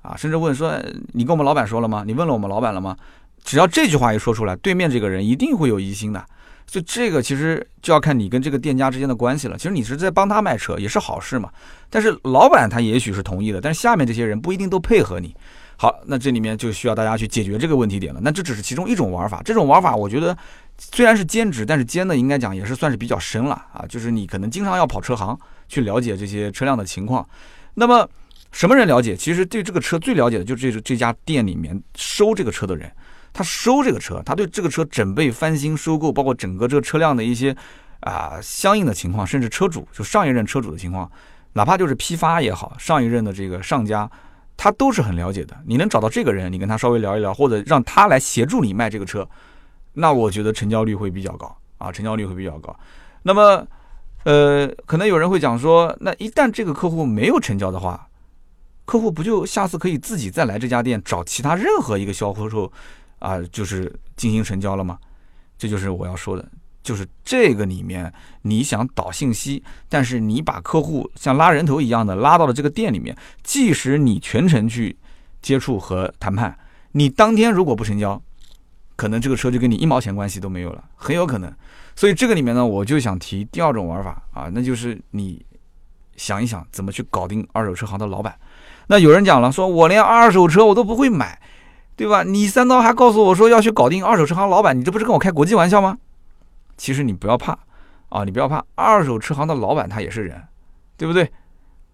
啊，甚至问说你跟我们老板说了吗？你问了我们老板了吗？只要这句话一说出来，对面这个人一定会有疑心的。所以这个其实就要看你跟这个店家之间的关系了。其实你是在帮他卖车，也是好事嘛。但是老板他也许是同意的，但是下面这些人不一定都配合你。好，那这里面就需要大家去解决这个问题点了。那这只是其中一种玩法，这种玩法我觉得虽然是兼职，但是兼的应该讲也是算是比较深了啊。就是你可能经常要跑车行去了解这些车辆的情况。那么什么人了解？其实对这个车最了解的就是这这家店里面收这个车的人。他收这个车，他对这个车整备翻新收购，包括整个这个车辆的一些啊相应的情况，甚至车主就上一任车主的情况，哪怕就是批发也好，上一任的这个上家，他都是很了解的。你能找到这个人，你跟他稍微聊一聊，或者让他来协助你卖这个车，那我觉得成交率会比较高啊，成交率会比较高。那么，呃，可能有人会讲说，那一旦这个客户没有成交的话，客户不就下次可以自己再来这家店找其他任何一个销售啊，就是进行成交了吗？这就是我要说的。就是这个里面，你想导信息，但是你把客户像拉人头一样的拉到了这个店里面，即使你全程去接触和谈判，你当天如果不成交，可能这个车就跟你一毛钱关系都没有了，很有可能。所以这个里面呢，我就想提第二种玩法啊，那就是你想一想怎么去搞定二手车行的老板。那有人讲了，说我连二手车我都不会买，对吧？你三刀还告诉我说要去搞定二手车行老板，你这不是跟我开国际玩笑吗？其实你不要怕啊，你不要怕，二手车行的老板他也是人，对不对？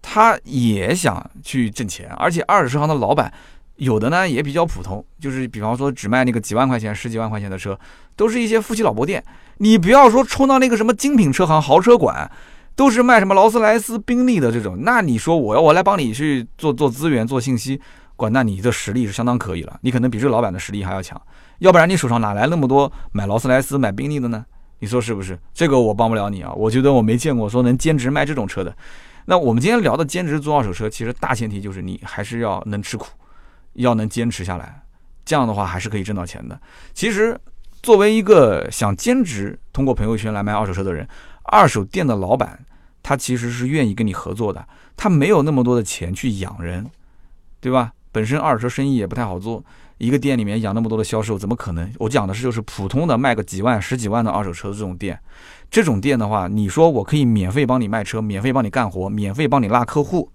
他也想去挣钱，而且二手车行的老板有的呢也比较普通，就是比方说只卖那个几万块钱、十几万块钱的车，都是一些夫妻老婆店。你不要说冲到那个什么精品车行、豪车馆，都是卖什么劳斯莱斯、宾利的这种，那你说我要我来帮你去做做资源、做信息，管那你的实力是相当可以了，你可能比这老板的实力还要强，要不然你手上哪来那么多买劳斯莱斯、买宾利的呢？你说是不是？这个我帮不了你啊！我觉得我没见过说能兼职卖这种车的。那我们今天聊的兼职做二手车，其实大前提就是你还是要能吃苦，要能坚持下来，这样的话还是可以挣到钱的。其实，作为一个想兼职通过朋友圈来卖二手车的人，二手店的老板他其实是愿意跟你合作的，他没有那么多的钱去养人，对吧？本身二手车生意也不太好做。一个店里面养那么多的销售，怎么可能？我讲的是就是普通的卖个几万、十几万的二手车的这种店，这种店的话，你说我可以免费帮你卖车，免费帮你干活，免费帮你拉客户，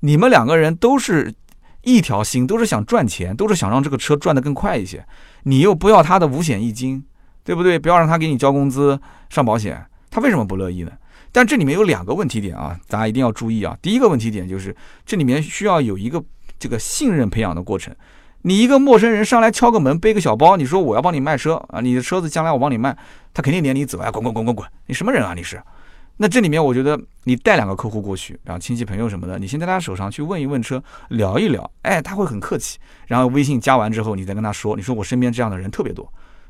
你们两个人都是一条心，都是想赚钱，都是想让这个车赚得更快一些。你又不要他的五险一金，对不对？不要让他给你交工资、上保险，他为什么不乐意呢？但这里面有两个问题点啊，大家一定要注意啊。第一个问题点就是这里面需要有一个这个信任培养的过程。你一个陌生人上来敲个门，背个小包，你说我要帮你卖车啊？你的车子将来我帮你卖，他肯定撵你走啊！滚滚滚滚滚！你什么人啊？你是？那这里面我觉得你带两个客户过去，然后亲戚朋友什么的，你先在他手上去问一问车，聊一聊，哎，他会很客气。然后微信加完之后，你再跟他说，你说我身边这样的人特别多，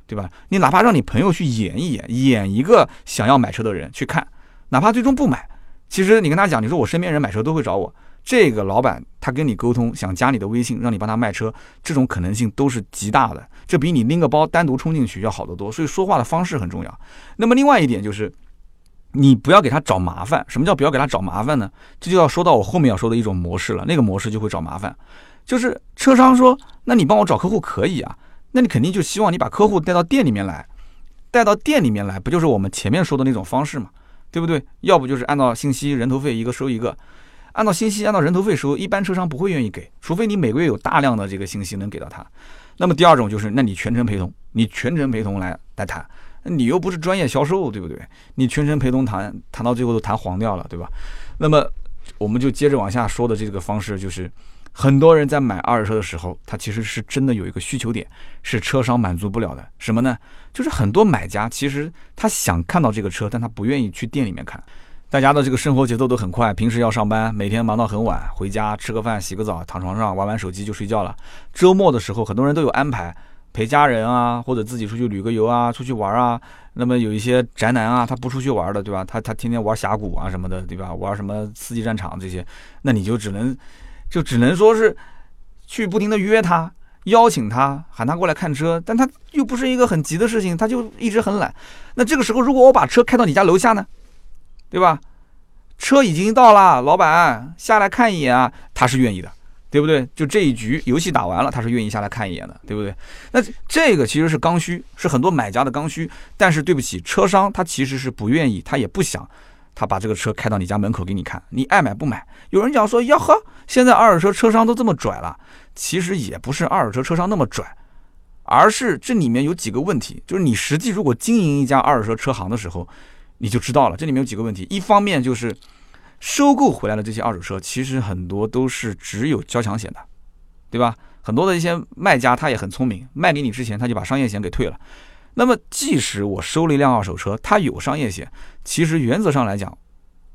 对吧？你哪怕让你朋友去演一演，演一个想要买车的人去看，哪怕最终不买，其实你跟他讲，你说我身边人买车都会找我。这个老板他跟你沟通，想加你的微信，让你帮他卖车，这种可能性都是极大的。这比你拎个包单独冲进去要好得多。所以说话的方式很重要。那么另外一点就是，你不要给他找麻烦。什么叫不要给他找麻烦呢？这就要说到我后面要说的一种模式了。那个模式就会找麻烦，就是车商说，那你帮我找客户可以啊，那你肯定就希望你把客户带到店里面来，带到店里面来，不就是我们前面说的那种方式嘛，对不对？要不就是按照信息人头费一个收一个。按照信息，按照人头费收，一般车商不会愿意给，除非你每个月有大量的这个信息能给到他。那么第二种就是，那你全程陪同，你全程陪同来来谈，你又不是专业销售，对不对？你全程陪同谈，谈到最后都谈黄掉了，对吧？那么我们就接着往下说的这个方式，就是很多人在买二手车的时候，他其实是真的有一个需求点，是车商满足不了的，什么呢？就是很多买家其实他想看到这个车，但他不愿意去店里面看。大家的这个生活节奏都很快，平时要上班，每天忙到很晚，回家吃个饭、洗个澡，躺床上玩玩手机就睡觉了。周末的时候，很多人都有安排，陪家人啊，或者自己出去旅个游啊，出去玩啊。那么有一些宅男啊，他不出去玩的，对吧？他他天天玩峡谷啊什么的，对吧？玩什么刺激战场这些，那你就只能就只能说是去不停的约他，邀请他，喊他过来看车，但他又不是一个很急的事情，他就一直很懒。那这个时候，如果我把车开到你家楼下呢？对吧？车已经到了，老板下来看一眼啊，他是愿意的，对不对？就这一局游戏打完了，他是愿意下来看一眼的，对不对？那这个其实是刚需，是很多买家的刚需。但是对不起，车商他其实是不愿意，他也不想，他把这个车开到你家门口给你看，你爱买不买？有人讲说，呀呵，现在二手车车商都这么拽了，其实也不是二手车车商那么拽，而是这里面有几个问题，就是你实际如果经营一家二手车车行的时候。你就知道了，这里面有几个问题。一方面就是收购回来的这些二手车，其实很多都是只有交强险的，对吧？很多的一些卖家他也很聪明，卖给你之前他就把商业险给退了。那么即使我收了一辆二手车，它有商业险，其实原则上来讲，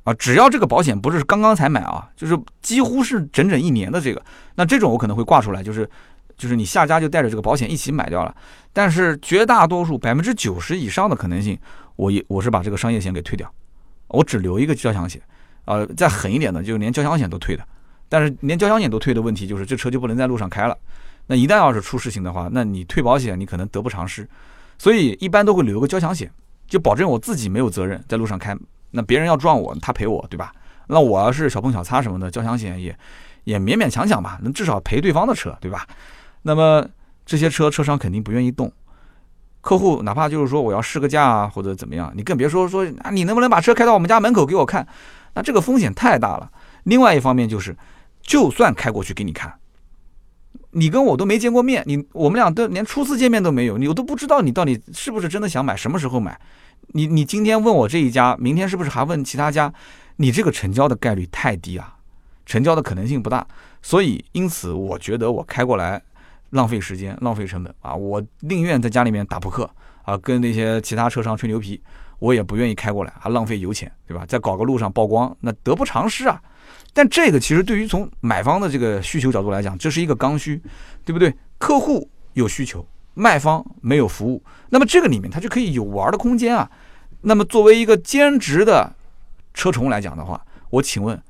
啊，只要这个保险不是刚刚才买啊，就是几乎是整整一年的这个，那这种我可能会挂出来，就是就是你下家就带着这个保险一起买掉了。但是绝大多数百分之九十以上的可能性，我也我是把这个商业险给退掉，我只留一个交强险。呃，再狠一点的，就连交强险都退的。但是连交强险都退的问题，就是这车就不能在路上开了。那一旦要是出事情的话，那你退保险你可能得不偿失。所以一般都会留个交强险，就保证我自己没有责任在路上开。那别人要撞我，他赔我，对吧？那我要是小碰小擦什么的，交强险也也勉勉强强吧，能至少赔对方的车，对吧？那么这些车车商肯定不愿意动，客户哪怕就是说我要试个驾啊，或者怎么样，你更别说说啊，你能不能把车开到我们家门口给我看？那这个风险太大了。另外一方面就是，就算开过去给你看，你跟我都没见过面，你我们俩都连初次见面都没有，你我都不知道你到底是不是真的想买，什么时候买。你你今天问我这一家，明天是不是还问其他家？你这个成交的概率太低啊，成交的可能性不大。所以因此，我觉得我开过来浪费时间、浪费成本啊！我宁愿在家里面打扑克啊，跟那些其他车商吹牛皮，我也不愿意开过来，还浪费油钱，对吧？再搞个路上曝光，那得不偿失啊！但这个其实对于从买方的这个需求角度来讲，这是一个刚需，对不对？客户有需求。卖方没有服务，那么这个里面它就可以有玩的空间啊。那么作为一个兼职的车虫来讲的话，我请问，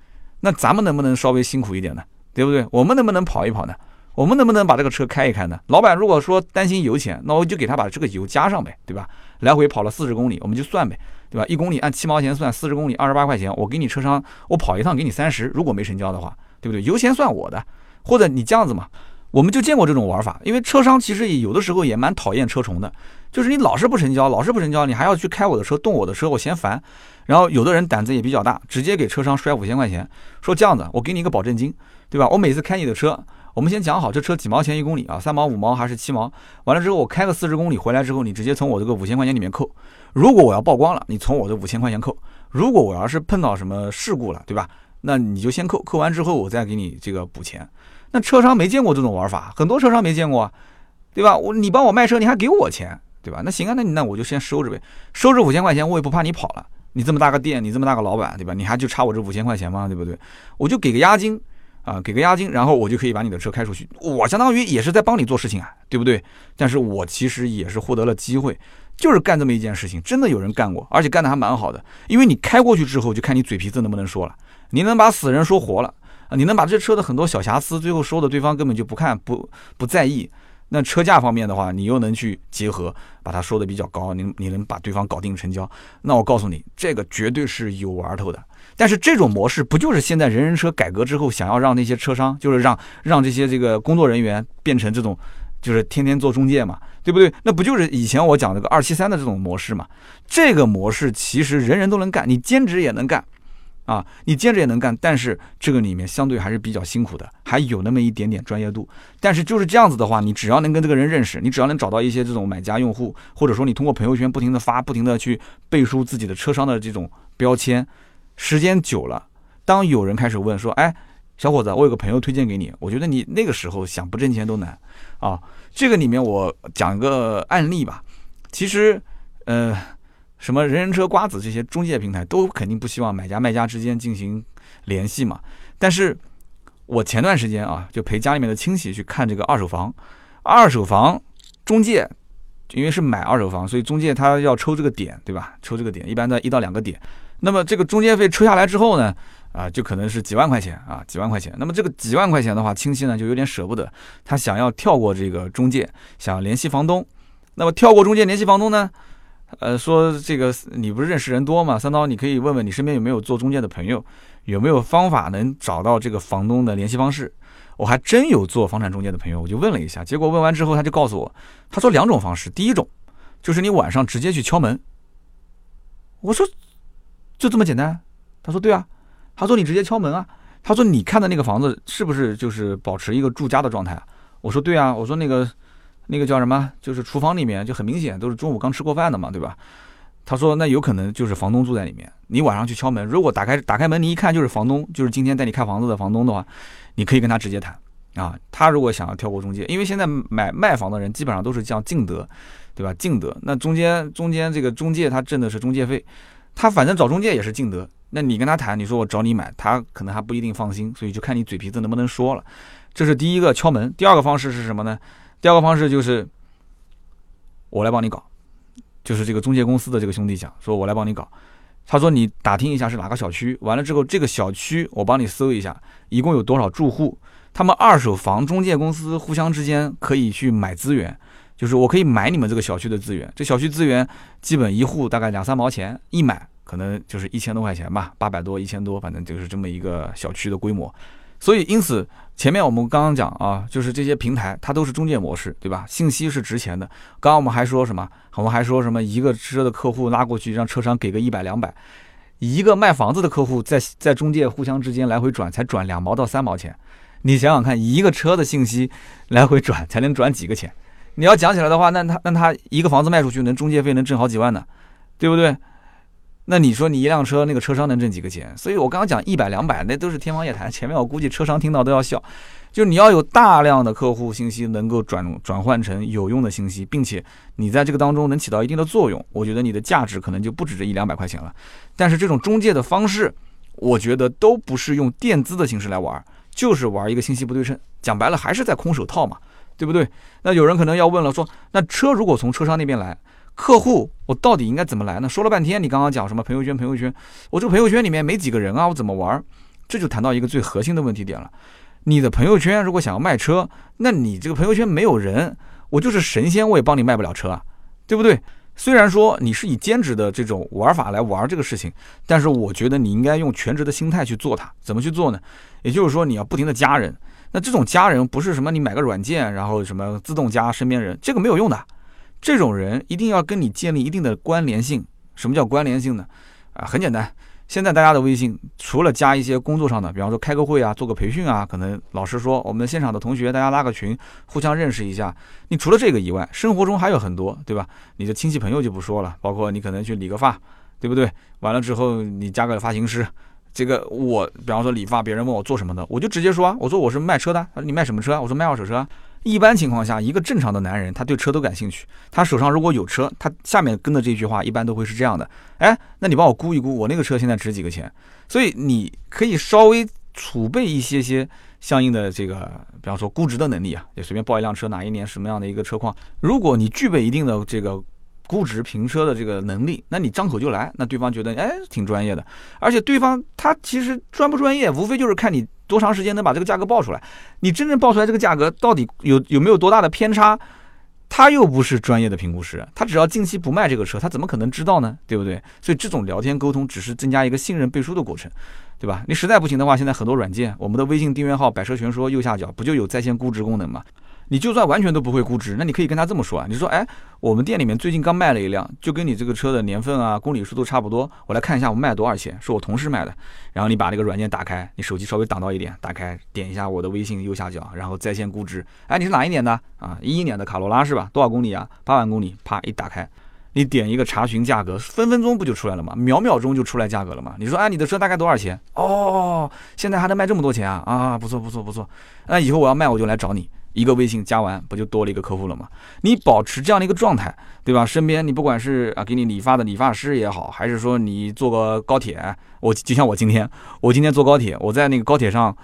那咱们能不能稍微辛苦一点呢？对不对？我们能不能跑一跑呢？我们能不能把这个车开一开呢？老板如果说担心油钱，那我就给他把这个油加上呗，对吧？来回跑了四十公里，我们就算呗，对吧？一公里按七毛钱算，四十公里二十八块钱，我给你车商，我跑一趟给你三十，如果没成交的话，对不对？油钱算我的，或者你这样子嘛。我们就见过这种玩法，因为车商其实也有的时候也蛮讨厌车虫的，就是你老是不成交，老是不成交，你还要去开我的车，动我的车，我嫌烦。然后有的人胆子也比较大，直接给车商摔五千块钱，说这样子，我给你一个保证金，对吧？我每次开你的车，我们先讲好这车几毛钱一公里啊，三毛、五毛还是七毛？完了之后我开个四十公里回来之后，你直接从我这个五千块钱里面扣。如果我要曝光了，你从我的五千块钱扣；如果我要是碰到什么事故了，对吧？那你就先扣，扣完之后我再给你这个补钱。那车商没见过这种玩法，很多车商没见过，对吧？我你帮我卖车，你还给我钱，对吧？那行啊，那你那我就先收着呗，收着五千块钱，我也不怕你跑了。你这么大个店，你这么大个老板，对吧？你还就差我这五千块钱吗？对不对？我就给个押金啊，给个押金，然后我就可以把你的车开出去。我相当于也是在帮你做事情啊，对不对？但是我其实也是获得了机会，就是干这么一件事情，真的有人干过，而且干的还蛮好的。因为你开过去之后，就看你嘴皮子能不能说了，你能把死人说活了。啊，你能把这车的很多小瑕疵，最后说的对方根本就不看不不在意。那车价方面的话，你又能去结合，把它说的比较高，你你能把对方搞定成交。那我告诉你，这个绝对是有玩头的。但是这种模式不就是现在人人车改革之后，想要让那些车商，就是让让这些这个工作人员变成这种，就是天天做中介嘛，对不对？那不就是以前我讲这个二七三的这种模式嘛？这个模式其实人人都能干，你兼职也能干。啊，你兼职也能干，但是这个里面相对还是比较辛苦的，还有那么一点点专业度。但是就是这样子的话，你只要能跟这个人认识，你只要能找到一些这种买家用户，或者说你通过朋友圈不停的发，不停的去背书自己的车商的这种标签，时间久了，当有人开始问说，哎，小伙子，我有个朋友推荐给你，我觉得你那个时候想不挣钱都难啊。这个里面我讲一个案例吧，其实，呃。什么人人车、瓜子这些中介平台都肯定不希望买家卖家之间进行联系嘛。但是，我前段时间啊，就陪家里面的亲戚去看这个二手房。二手房中介，因为是买二手房，所以中介他要抽这个点，对吧？抽这个点，一般在一到两个点。那么这个中介费抽下来之后呢，啊，就可能是几万块钱啊，几万块钱。那么这个几万块钱的话，亲戚呢就有点舍不得，他想要跳过这个中介，想要联系房东。那么跳过中介联系房东呢？呃，说这个你不是认识人多吗？三刀，你可以问问你身边有没有做中介的朋友，有没有方法能找到这个房东的联系方式？我还真有做房产中介的朋友，我就问了一下，结果问完之后，他就告诉我，他说两种方式，第一种就是你晚上直接去敲门。我说就这么简单？他说对啊，他说你直接敲门啊，他说你看的那个房子是不是就是保持一个住家的状态？我说对啊，我说那个。那个叫什么？就是厨房里面就很明显都是中午刚吃过饭的嘛，对吧？他说那有可能就是房东住在里面。你晚上去敲门，如果打开打开门，你一看就是房东，就是今天带你看房子的房东的话，你可以跟他直接谈啊。他如果想要跳过中介，因为现在买卖房的人基本上都是叫净德，对吧？净德那中间中间这个中介他挣的是中介费。他反正找中介也是尽德。那你跟他谈，你说我找你买，他可能还不一定放心，所以就看你嘴皮子能不能说了。这是第一个敲门。第二个方式是什么呢？第二个方式就是我来帮你搞，就是这个中介公司的这个兄弟讲，说我来帮你搞。他说你打听一下是哪个小区，完了之后这个小区我帮你搜一下，一共有多少住户，他们二手房中介公司互相之间可以去买资源，就是我可以买你们这个小区的资源，这小区资源基本一户大概两三毛钱一买。可能就是一千多块钱吧，八百多、一千多，反正就是这么一个小区的规模。所以，因此前面我们刚刚讲啊，就是这些平台它都是中介模式，对吧？信息是值钱的。刚刚我们还说什么？我们还说什么？一个车的客户拉过去，让车商给个一百两百；一个卖房子的客户在在中介互相之间来回转，才转两毛到三毛钱。你想想看，一个车的信息来回转才能转几个钱？你要讲起来的话，那他那他一个房子卖出去，能中介费能挣好几万呢，对不对？那你说你一辆车，那个车商能挣几个钱？所以我刚刚讲一百两百，那都是天方夜谭。前面我估计车商听到都要笑。就你要有大量的客户信息能够转转换成有用的信息，并且你在这个当中能起到一定的作用，我觉得你的价值可能就不止这一两百块钱了。但是这种中介的方式，我觉得都不是用垫资的形式来玩，就是玩一个信息不对称。讲白了还是在空手套嘛，对不对？那有人可能要问了，说那车如果从车商那边来？客户，我到底应该怎么来呢？说了半天，你刚刚讲什么朋友圈？朋友圈，我这个朋友圈里面没几个人啊，我怎么玩？这就谈到一个最核心的问题点了。你的朋友圈如果想要卖车，那你这个朋友圈没有人，我就是神仙，我也帮你卖不了车啊，对不对？虽然说你是以兼职的这种玩法来玩这个事情，但是我觉得你应该用全职的心态去做它。怎么去做呢？也就是说，你要不停的加人。那这种加人不是什么你买个软件，然后什么自动加身边人，这个没有用的。这种人一定要跟你建立一定的关联性。什么叫关联性呢？啊，很简单。现在大家的微信除了加一些工作上的，比方说开个会啊，做个培训啊，可能老师说我们现场的同学大家拉个群，互相认识一下。你除了这个以外，生活中还有很多，对吧？你的亲戚朋友就不说了，包括你可能去理个发，对不对？完了之后你加个发型师，这个我比方说理发，别人问我做什么的，我就直接说啊，我说我是卖车的。他说你卖什么车？我说卖二手车。一般情况下，一个正常的男人，他对车都感兴趣。他手上如果有车，他下面跟的这句话一般都会是这样的：哎，那你帮我估一估，我那个车现在值几个钱？所以你可以稍微储备一些些相应的这个，比方说估值的能力啊，就随便报一辆车，哪一年什么样的一个车况。如果你具备一定的这个估值评车的这个能力，那你张口就来，那对方觉得哎挺专业的。而且对方他其实专不专业，无非就是看你。多长时间能把这个价格报出来？你真正报出来这个价格到底有有没有多大的偏差？他又不是专业的评估师，他只要近期不卖这个车，他怎么可能知道呢？对不对？所以这种聊天沟通只是增加一个信任背书的过程，对吧？你实在不行的话，现在很多软件，我们的微信订阅号“百车全说”右下角不就有在线估值功能吗？你就算完全都不会估值，那你可以跟他这么说啊，你说，哎，我们店里面最近刚卖了一辆，就跟你这个车的年份啊、公里数都差不多，我来看一下我卖多少钱，是我同事卖的。然后你把这个软件打开，你手机稍微挡到一点，打开点一下我的微信右下角，然后在线估值。哎，你是哪一年的啊？一一年的卡罗拉是吧？多少公里啊？八万公里。啪一打开，你点一个查询价格，分分钟不就出来了吗？秒秒钟就出来价格了吗？你说，哎，你的车大概多少钱？哦，现在还能卖这么多钱啊？啊，不错不错不错。那以后我要卖我就来找你。一个微信加完，不就多了一个客户了吗？你保持这样的一个状态，对吧？身边你不管是啊给你理发的理发师也好，还是说你坐个高铁，我就像我今天，我今天坐高铁，我在那个高铁上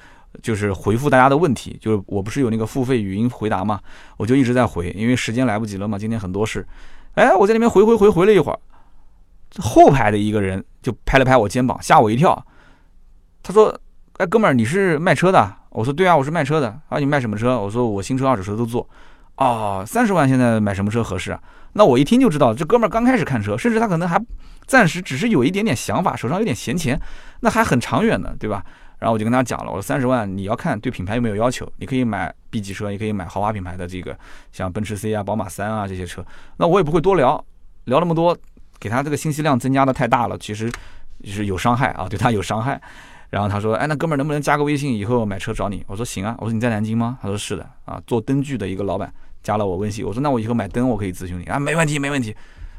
就是回复大家的问题，就是我不是有那个付费语音回答嘛，我就一直在回，因为时间来不及了嘛，今天很多事。哎，我在那边回回回回了一会儿，后排的一个人就拍了拍我肩膀，吓我一跳。他说：“哎，哥们儿，你是卖车的？”我说对啊，我是卖车的啊，你卖什么车？我说我新车、二手车都做。哦，三十万现在买什么车合适啊？那我一听就知道，这哥们儿刚开始看车，甚至他可能还暂时只是有一点点想法，手上有点闲钱，那还很长远的，对吧？然后我就跟他讲了，我说三十万你要看对品牌有没有要求，你可以买 B 级车，也可以买豪华品牌的这个，像奔驰 C 啊、宝马三啊这些车。那我也不会多聊，聊那么多，给他这个信息量增加的太大了，其实是有伤害啊，对他有伤害。然后他说：“哎，那哥们儿能不能加个微信，以后买车找你？”我说：“行啊。”我说：“你在南京吗？”他说：“是的。”啊，做灯具的一个老板加了我微信。我说：“那我以后买灯我可以咨询你啊，没问题，没问题。”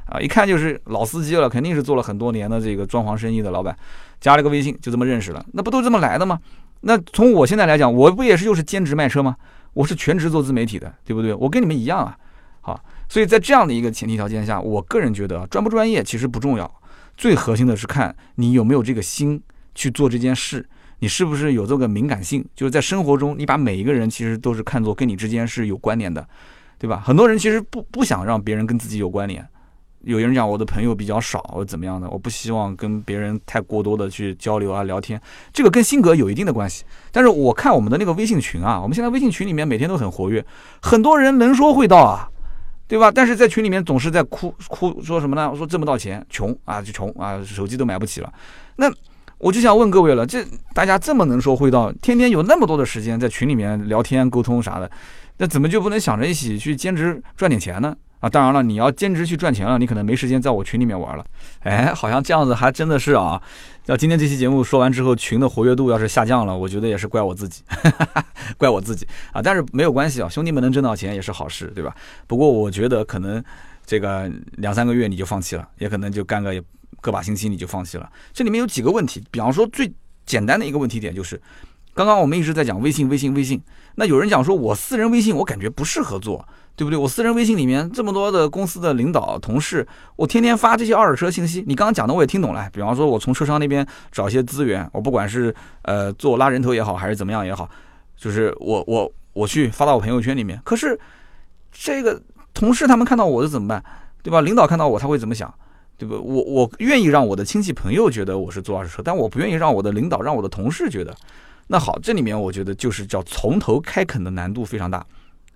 啊，一看就是老司机了，肯定是做了很多年的这个装潢生意的老板，加了个微信就这么认识了。那不都这么来的吗？那从我现在来讲，我不也是又是兼职卖车吗？我是全职做自媒体的，对不对？我跟你们一样啊。好，所以在这样的一个前提条件下，我个人觉得专不专业其实不重要。最核心的是看你有没有这个心去做这件事，你是不是有这个敏感性？就是在生活中，你把每一个人其实都是看作跟你之间是有关联的，对吧？很多人其实不不想让别人跟自己有关联。有人讲我的朋友比较少，怎么样的，我不希望跟别人太过多的去交流啊聊天，这个跟性格有一定的关系。但是我看我们的那个微信群啊，我们现在微信群里面每天都很活跃，很多人能说会道啊，对吧？但是在群里面总是在哭哭说什么呢？说挣不到钱，穷啊就穷啊，手机都买不起了。那我就想问各位了，这大家这么能说会道，天天有那么多的时间在群里面聊天沟通啥的，那怎么就不能想着一起去兼职赚点钱呢？啊，当然了，你要兼职去赚钱了，你可能没时间在我群里面玩了。哎，好像这样子还真的是啊。要今天这期节目说完之后，群的活跃度要是下降了，我觉得也是怪我自己，怪我自己啊。但是没有关系啊，兄弟们能挣到钱也是好事，对吧？不过我觉得可能这个两三个月你就放弃了，也可能就干个个把星期你就放弃了。这里面有几个问题，比方说最简单的一个问题点就是，刚刚我们一直在讲微信，微信，微信。那有人讲说我私人微信我感觉不适合做。对不对？我私人微信里面这么多的公司的领导同事，我天天发这些二手车信息。你刚刚讲的我也听懂了。比方说，我从车商那边找一些资源，我不管是呃做拉人头也好，还是怎么样也好，就是我我我去发到我朋友圈里面。可是这个同事他们看到我的怎么办？对吧？领导看到我他会怎么想？对不？我我愿意让我的亲戚朋友觉得我是做二手车，但我不愿意让我的领导让我的同事觉得。那好，这里面我觉得就是叫从头开垦的难度非常大。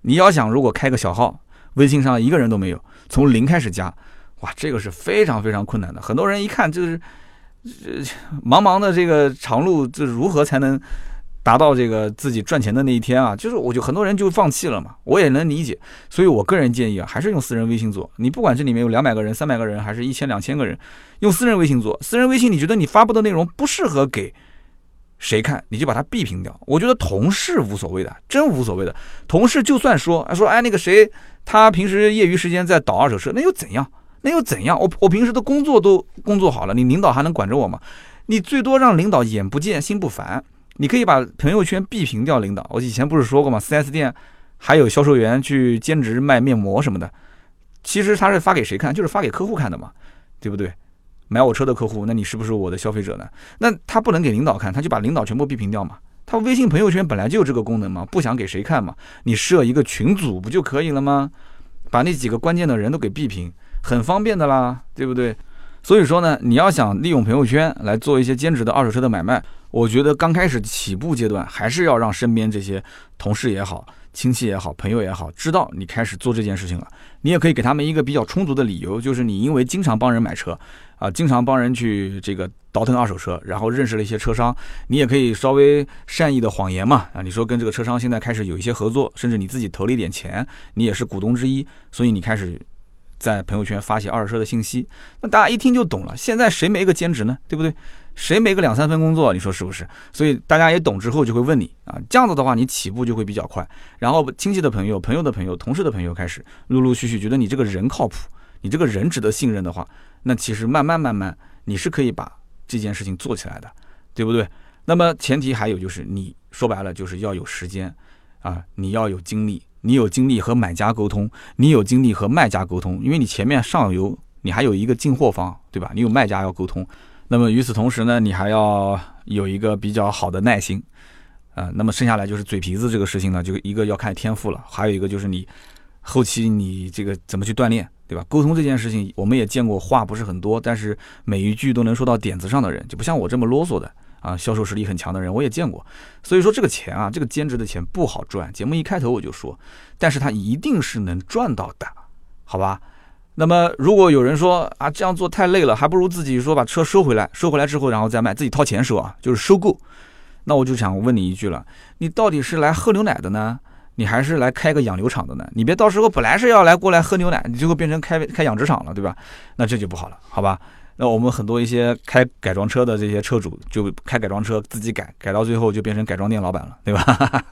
你要想如果开个小号，微信上一个人都没有，从零开始加，哇，这个是非常非常困难的。很多人一看就是，这，茫茫的这个长路，这如何才能达到这个自己赚钱的那一天啊？就是我就很多人就放弃了嘛，我也能理解。所以我个人建议啊，还是用私人微信做。你不管这里面有两百个人、三百个人，还是一千、两千个人，用私人微信做。私人微信，你觉得你发布的内容不适合给？谁看你就把它闭屏掉。我觉得同事无所谓的，真无所谓的。同事就算说，说哎那个谁，他平时业余时间在倒二手车，那又怎样？那又怎样？我我平时的工作都工作好了，你领导还能管着我吗？你最多让领导眼不见心不烦。你可以把朋友圈闭屏掉领导。我以前不是说过吗四 S 店还有销售员去兼职卖面膜什么的，其实他是发给谁看？就是发给客户看的嘛，对不对？买我车的客户，那你是不是我的消费者呢？那他不能给领导看，他就把领导全部闭屏掉嘛。他微信朋友圈本来就有这个功能嘛，不想给谁看嘛，你设一个群组不就可以了吗？把那几个关键的人都给闭屏，很方便的啦，对不对？所以说呢，你要想利用朋友圈来做一些兼职的二手车的买卖，我觉得刚开始起步阶段还是要让身边这些同事也好。亲戚也好，朋友也好，知道你开始做这件事情了，你也可以给他们一个比较充足的理由，就是你因为经常帮人买车，啊，经常帮人去这个倒腾二手车，然后认识了一些车商，你也可以稍微善意的谎言嘛，啊，你说跟这个车商现在开始有一些合作，甚至你自己投了一点钱，你也是股东之一，所以你开始在朋友圈发些二手车的信息，那大家一听就懂了。现在谁没个兼职呢？对不对？谁没个两三份工作？你说是不是？所以大家也懂之后就会问你啊，这样子的话你起步就会比较快。然后亲戚的朋友、朋友的朋友、同事的朋友开始陆陆续续觉得你这个人靠谱，你这个人值得信任的话，那其实慢慢慢慢你是可以把这件事情做起来的，对不对？那么前提还有就是你说白了就是要有时间啊，你要有精力，你有精力和买家沟通，你有精力和卖家沟通，因为你前面上游你还有一个进货方，对吧？你有卖家要沟通。那么与此同时呢，你还要有一个比较好的耐心，啊，那么剩下来就是嘴皮子这个事情呢，就一个要看天赋了，还有一个就是你后期你这个怎么去锻炼，对吧？沟通这件事情，我们也见过话不是很多，但是每一句都能说到点子上的人，就不像我这么啰嗦的啊，销售实力很强的人我也见过。所以说这个钱啊，这个兼职的钱不好赚。节目一开头我就说，但是他一定是能赚到的，好吧？那么，如果有人说啊，这样做太累了，还不如自己说把车收回来，收回来之后然后再卖，自己掏钱收啊，就是收购。那我就想问你一句了，你到底是来喝牛奶的呢，你还是来开个养牛场的呢？你别到时候本来是要来过来喝牛奶，你最后变成开开养殖场了，对吧？那这就不好了，好吧？那我们很多一些开改装车的这些车主，就开改装车自己改，改到最后就变成改装店老板了，对吧？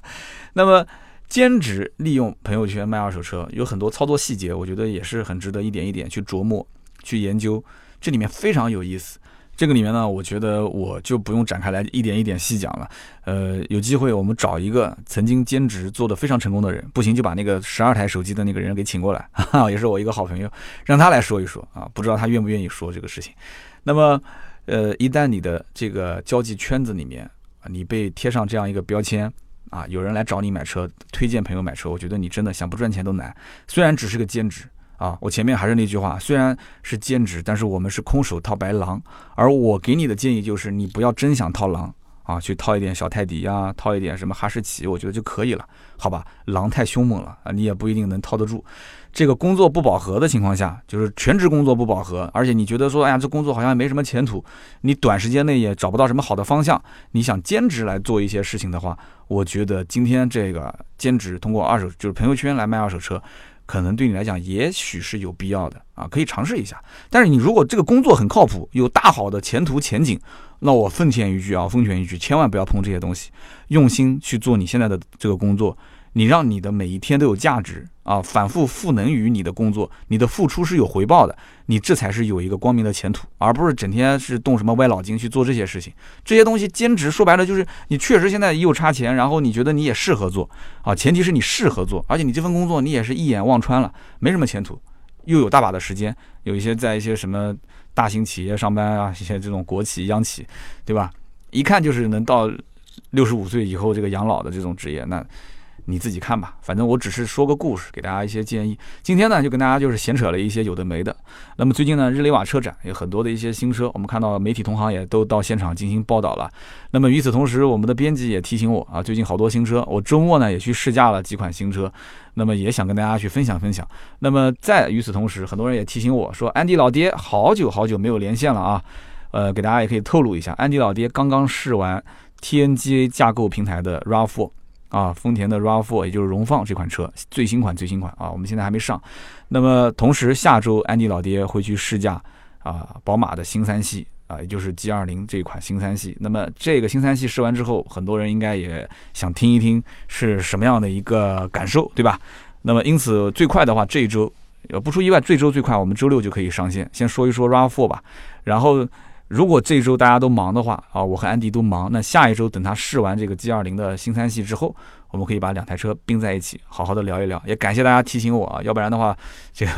那么。兼职利用朋友圈卖二手车，有很多操作细节，我觉得也是很值得一点一点去琢磨、去研究。这里面非常有意思。这个里面呢，我觉得我就不用展开来一点一点细讲了。呃，有机会我们找一个曾经兼职做得非常成功的人，不行就把那个十二台手机的那个人给请过来，哈哈，也是我一个好朋友，让他来说一说啊，不知道他愿不愿意说这个事情。那么，呃，一旦你的这个交际圈子里面，你被贴上这样一个标签啊，有人来找你买车，推荐朋友买车，我觉得你真的想不赚钱都难。虽然只是个兼职。啊，我前面还是那句话，虽然是兼职，但是我们是空手套白狼。而我给你的建议就是，你不要真想套狼啊，去套一点小泰迪呀，套一点什么哈士奇，我觉得就可以了，好吧？狼太凶猛了啊，你也不一定能套得住。这个工作不饱和的情况下，就是全职工作不饱和，而且你觉得说，哎呀，这工作好像没什么前途，你短时间内也找不到什么好的方向，你想兼职来做一些事情的话，我觉得今天这个兼职通过二手就是朋友圈来卖二手车。可能对你来讲，也许是有必要的啊，可以尝试一下。但是你如果这个工作很靠谱，有大好的前途前景，那我奉劝一句啊，奉劝一句，千万不要碰这些东西，用心去做你现在的这个工作。你让你的每一天都有价值啊，反复赋能于你的工作，你的付出是有回报的，你这才是有一个光明的前途，而不是整天是动什么歪脑筋去做这些事情。这些东西兼职说白了就是你确实现在又差钱，然后你觉得你也适合做啊，前提是你适合做，而且你这份工作你也是一眼望穿了，没什么前途，又有大把的时间，有一些在一些什么大型企业上班啊，一些这种国企央企，对吧？一看就是能到六十五岁以后这个养老的这种职业，那。你自己看吧，反正我只是说个故事，给大家一些建议。今天呢，就跟大家就是闲扯了一些有的没的。那么最近呢，日内瓦车展有很多的一些新车，我们看到媒体同行也都到现场进行报道了。那么与此同时，我们的编辑也提醒我啊，最近好多新车，我周末呢也去试驾了几款新车，那么也想跟大家去分享分享。那么在与此同时，很多人也提醒我说，安迪老爹好久好久没有连线了啊。呃，给大家也可以透露一下，安迪老爹刚刚试完 TNGA 架构平台的 RAV4。啊，丰田的 RAV4，也就是荣放这款车，最新款最新款啊，我们现在还没上。那么同时下周安迪老爹会去试驾啊，宝马的新三系啊，也就是 G20 这款新三系。那么这个新三系试完之后，很多人应该也想听一听是什么样的一个感受，对吧？那么因此最快的话，这一周呃不出意外，这周最快我们周六就可以上线。先说一说 RAV4 吧，然后。如果这周大家都忙的话啊，我和安迪都忙，那下一周等他试完这个 G 二零的新三系之后，我们可以把两台车并在一起，好好的聊一聊。也感谢大家提醒我啊，要不然的话，这个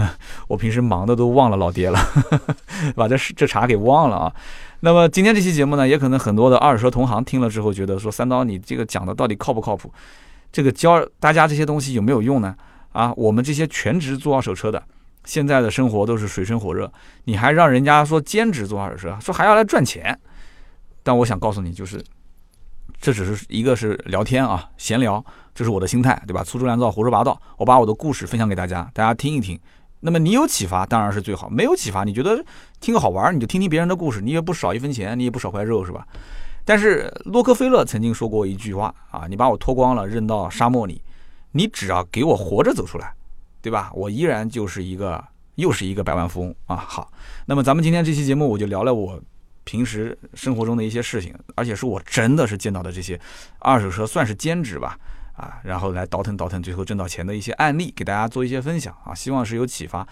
我平时忙的都忘了老爹了，把这这茬给忘了啊。那么今天这期节目呢，也可能很多的二手车同行听了之后觉得说，三刀你这个讲的到底靠不靠谱？这个教大家这些东西有没有用呢？啊，我们这些全职做二手车的。现在的生活都是水深火热，你还让人家说兼职做二手车，说还要来赚钱。但我想告诉你，就是这只是一个是聊天啊，闲聊，这是我的心态，对吧？粗制滥造，胡说八道，我把我的故事分享给大家，大家听一听。那么你有启发当然是最好，没有启发，你觉得听个好玩，你就听听别人的故事，你也不少一分钱，你也不少块肉，是吧？但是洛克菲勒曾经说过一句话啊，你把我脱光了扔到沙漠里，你只要给我活着走出来。对吧？我依然就是一个，又是一个百万富翁啊！好，那么咱们今天这期节目，我就聊聊我平时生活中的一些事情，而且是我真的是见到的这些二手车，算是兼职吧，啊，然后来倒腾倒腾，最后挣到钱的一些案例，给大家做一些分享啊，希望是有启发。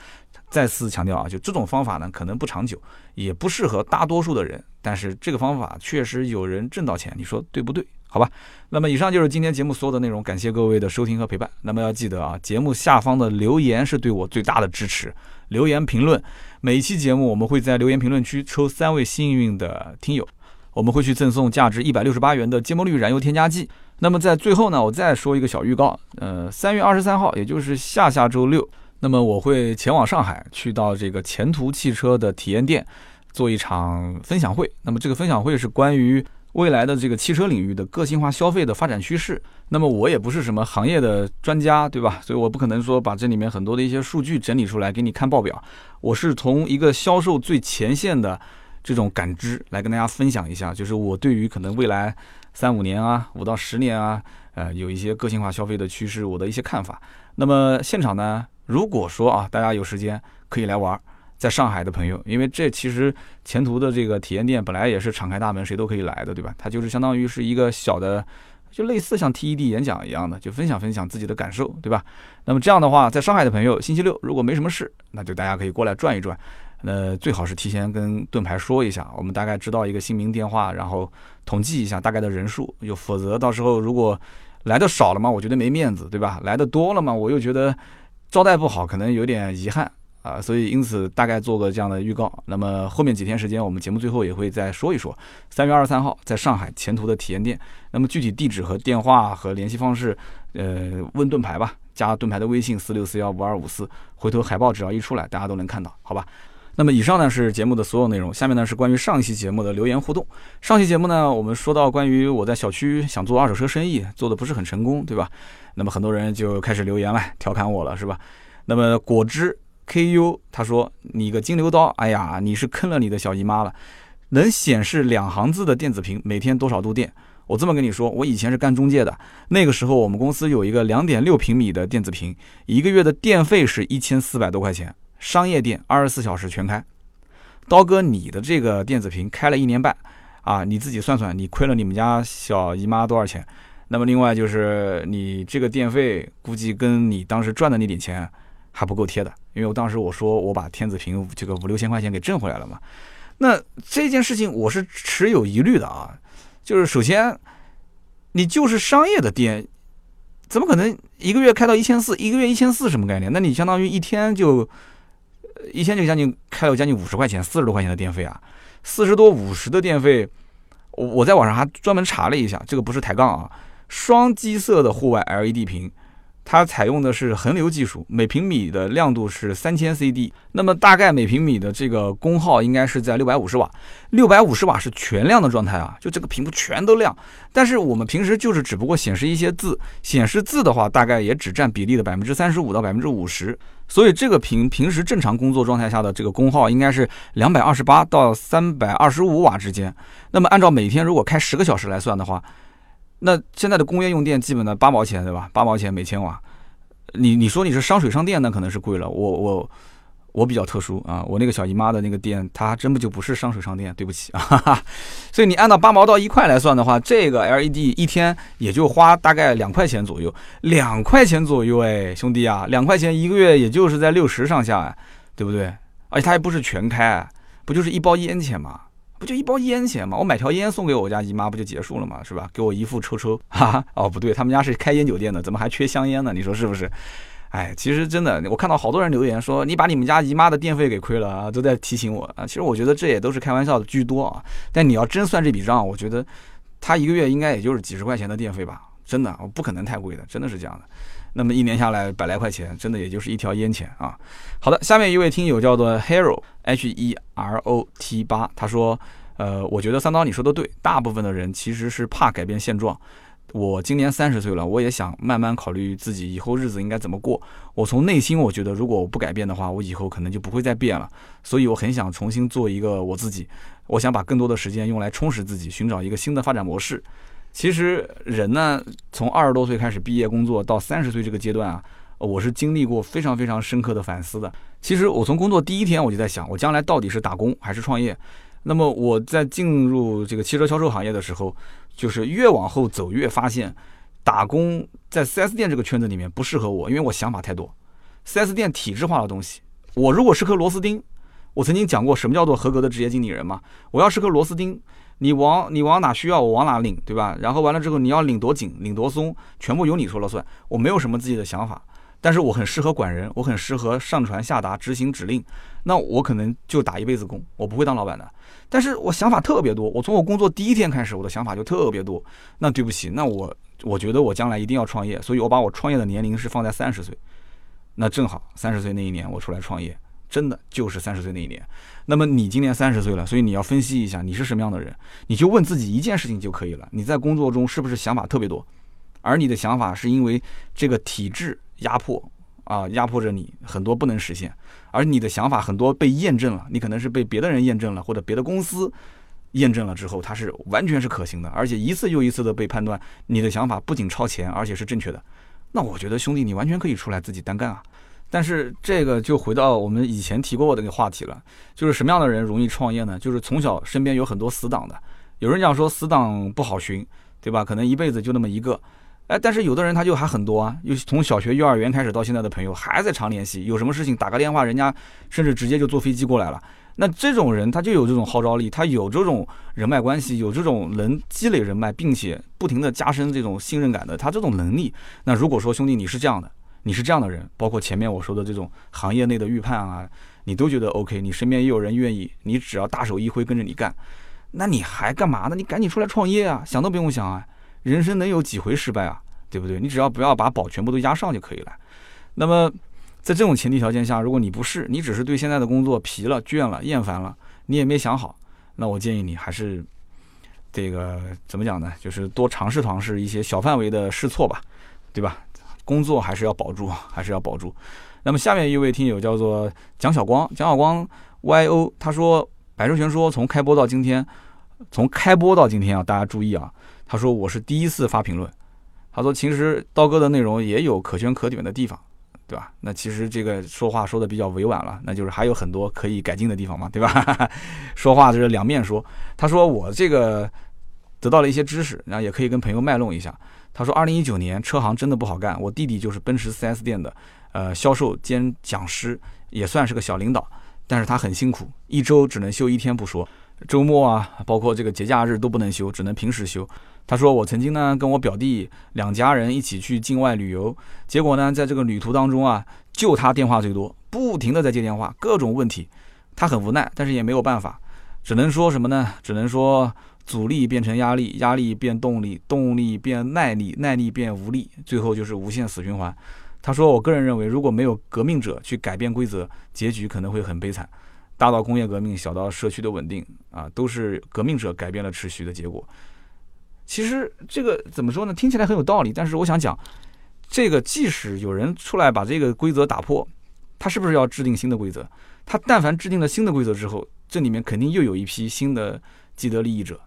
再次强调啊，就这种方法呢，可能不长久，也不适合大多数的人，但是这个方法确实有人挣到钱，你说对不对？好吧，那么以上就是今天节目所有的内容，感谢各位的收听和陪伴。那么要记得啊，节目下方的留言是对我最大的支持，留言评论，每一期节目我们会在留言评论区抽三位幸运的听友，我们会去赠送价值一百六十八元的芥末绿燃油添加剂。那么在最后呢，我再说一个小预告，呃，三月二十三号，也就是下下周六，那么我会前往上海，去到这个前途汽车的体验店做一场分享会。那么这个分享会是关于。未来的这个汽车领域的个性化消费的发展趋势，那么我也不是什么行业的专家，对吧？所以我不可能说把这里面很多的一些数据整理出来给你看报表。我是从一个销售最前线的这种感知来跟大家分享一下，就是我对于可能未来三五年啊、五到十年啊，呃，有一些个性化消费的趋势，我的一些看法。那么现场呢，如果说啊，大家有时间可以来玩。在上海的朋友，因为这其实前途的这个体验店本来也是敞开大门，谁都可以来的，对吧？它就是相当于是一个小的，就类似像 TED 演讲一样的，就分享分享自己的感受，对吧？那么这样的话，在上海的朋友，星期六如果没什么事，那就大家可以过来转一转。那最好是提前跟盾牌说一下，我们大概知道一个姓名电话，然后统计一下大概的人数，又否则到时候如果来的少了嘛，我觉得没面子，对吧？来的多了嘛，我又觉得招待不好，可能有点遗憾啊，所以因此大概做个这样的预告。那么后面几天时间，我们节目最后也会再说一说，三月二十三号在上海前途的体验店，那么具体地址和电话和联系方式，呃，问盾牌吧，加盾牌的微信四六四幺五二五四，回头海报只要一出来，大家都能看到，好吧？那么以上呢是节目的所有内容，下面呢是关于上一期节目的留言互动。上期节目呢，我们说到关于我在小区想做二手车生意，做的不是很成功，对吧？那么很多人就开始留言了，调侃我了，是吧？那么果汁 KU 他说：“你个金牛刀，哎呀，你是坑了你的小姨妈了！能显示两行字的电子屏，每天多少度电？我这么跟你说，我以前是干中介的，那个时候我们公司有一个两点六平米的电子屏，一个月的电费是一千四百多块钱。”商业店二十四小时全开，刀哥，你的这个电子屏开了一年半啊，你自己算算，你亏了你们家小姨妈多少钱？那么另外就是你这个电费，估计跟你当时赚的那点钱还不够贴的，因为我当时我说我把天子屏这个五六千块钱给挣回来了嘛。那这件事情我是持有疑虑的啊，就是首先你就是商业的店。怎么可能一个月开到一千四？一个月一千四什么概念？那你相当于一天就。一天就将近开了将近五十块钱，四十多块钱的电费啊，四十多五十的电费，我我在网上还专门查了一下，这个不是抬杠啊，双基色的户外 LED 屏。它采用的是恒流技术，每平米的亮度是三千 CD，那么大概每平米的这个功耗应该是在六百五十瓦。六百五十瓦是全亮的状态啊，就这个屏幕全都亮。但是我们平时就是只不过显示一些字，显示字的话大概也只占比例的百分之三十五到百分之五十。所以这个屏平时正常工作状态下的这个功耗应该是两百二十八到三百二十五瓦之间。那么按照每天如果开十个小时来算的话，那现在的工业用电基本的八毛钱，对吧？八毛钱每千瓦。你你说你是商水商电，那可能是贵了。我我我比较特殊啊，我那个小姨妈的那个店，它真不就不是商水商电，对不起啊。哈 哈所以你按照八毛到一块来算的话，这个 LED 一天也就花大概两块钱左右，两块钱左右哎，兄弟啊，两块钱一个月也就是在六十上下哎，对不对？而且它还不是全开，不就是一包烟钱吗？不就一包烟钱吗？我买条烟送给我家姨妈，不就结束了吗？是吧？给我姨父抽抽，哈哈。哦，不对，他们家是开烟酒店的，怎么还缺香烟呢？你说是不是？哎，其实真的，我看到好多人留言说你把你们家姨妈的电费给亏了啊，都在提醒我啊。其实我觉得这也都是开玩笑的居多啊。但你要真算这笔账，我觉得他一个月应该也就是几十块钱的电费吧？真的，我不可能太贵的，真的是这样的。那么一年下来百来块钱，真的也就是一条烟钱啊。好的，下面一位听友叫做 Hero H E R O T 八，他说，呃，我觉得三刀你说的对，大部分的人其实是怕改变现状。我今年三十岁了，我也想慢慢考虑自己以后日子应该怎么过。我从内心我觉得，如果我不改变的话，我以后可能就不会再变了。所以我很想重新做一个我自己，我想把更多的时间用来充实自己，寻找一个新的发展模式。其实人呢，从二十多岁开始毕业工作到三十岁这个阶段啊，我是经历过非常非常深刻的反思的。其实我从工作第一天我就在想，我将来到底是打工还是创业。那么我在进入这个汽车销售行业的时候，就是越往后走越发现，打工在 4S 店这个圈子里面不适合我，因为我想法太多。4S 店体制化的东西，我如果是颗螺丝钉，我曾经讲过什么叫做合格的职业经理人嘛？我要是颗螺丝钉。你往你往哪需要我往哪领，对吧？然后完了之后你要领多紧领多松，全部由你说了算。我没有什么自己的想法，但是我很适合管人，我很适合上传下达执行指令。那我可能就打一辈子工，我不会当老板的。但是我想法特别多，我从我工作第一天开始，我的想法就特别多。那对不起，那我我觉得我将来一定要创业，所以我把我创业的年龄是放在三十岁。那正好三十岁那一年我出来创业。真的就是三十岁那一年，那么你今年三十岁了，所以你要分析一下你是什么样的人，你就问自己一件事情就可以了：你在工作中是不是想法特别多？而你的想法是因为这个体制压迫啊，压迫着你很多不能实现，而你的想法很多被验证了，你可能是被别的人验证了，或者别的公司验证了之后，它是完全是可行的，而且一次又一次的被判断你的想法不仅超前，而且是正确的。那我觉得兄弟，你完全可以出来自己单干啊。但是这个就回到我们以前提过的那个话题了，就是什么样的人容易创业呢？就是从小身边有很多死党的。有人讲说死党不好寻，对吧？可能一辈子就那么一个。哎，但是有的人他就还很多啊，又从小学、幼儿园开始到现在的朋友还在常联系，有什么事情打个电话，人家甚至直接就坐飞机过来了。那这种人他就有这种号召力，他有这种人脉关系，有这种能积累人脉，并且不停的加深这种信任感的，他这种能力。那如果说兄弟你是这样的，你是这样的人，包括前面我说的这种行业内的预判啊，你都觉得 OK，你身边也有人愿意，你只要大手一挥跟着你干，那你还干嘛呢？你赶紧出来创业啊，想都不用想啊。人生能有几回失败啊？对不对？你只要不要把宝全部都压上就可以了。那么，在这种前提条件下，如果你不是，你只是对现在的工作疲了、倦了、厌烦了，你也没想好，那我建议你还是这个怎么讲呢？就是多尝试尝试一些小范围的试错吧，对吧？工作还是要保住，还是要保住。那么下面一位听友叫做蒋小光，蒋小光 Y O，他说百兽全说从开播到今天，从开播到今天啊，大家注意啊。他说我是第一次发评论，他说其实刀哥的内容也有可圈可点的地方，对吧？那其实这个说话说的比较委婉了，那就是还有很多可以改进的地方嘛，对吧？说话就是两面说。他说我这个得到了一些知识，然后也可以跟朋友卖弄一下。他说二零一九年车行真的不好干，我弟弟就是奔驰 4S 店的呃销售兼讲师，也算是个小领导，但是他很辛苦，一周只能休一天不说，周末啊，包括这个节假日都不能休，只能平时休。他说：“我曾经呢跟我表弟两家人一起去境外旅游，结果呢在这个旅途当中啊，就他电话最多，不停的在接电话，各种问题，他很无奈，但是也没有办法，只能说什么呢？只能说阻力变成压力，压力变动力，动力变耐力，耐力变无力，最后就是无限死循环。”他说：“我个人认为，如果没有革命者去改变规则，结局可能会很悲惨。大到工业革命，小到社区的稳定啊，都是革命者改变了持续的结果。”其实这个怎么说呢？听起来很有道理，但是我想讲，这个即使有人出来把这个规则打破，他是不是要制定新的规则？他但凡制定了新的规则之后，这里面肯定又有一批新的既得利益者。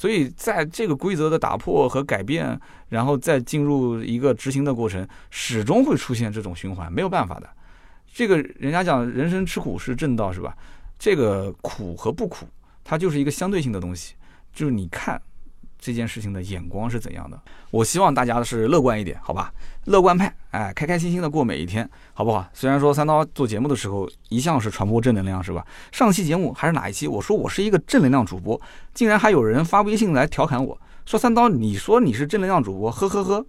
所以在这个规则的打破和改变，然后再进入一个执行的过程，始终会出现这种循环，没有办法的。这个人家讲人生吃苦是正道，是吧？这个苦和不苦，它就是一个相对性的东西，就是你看。这件事情的眼光是怎样的？我希望大家是乐观一点，好吧？乐观派，哎，开开心心的过每一天，好不好？虽然说三刀做节目的时候一向是传播正能量，是吧？上期节目还是哪一期？我说我是一个正能量主播，竟然还有人发微信来调侃我说三刀，你说你是正能量主播，呵呵呵，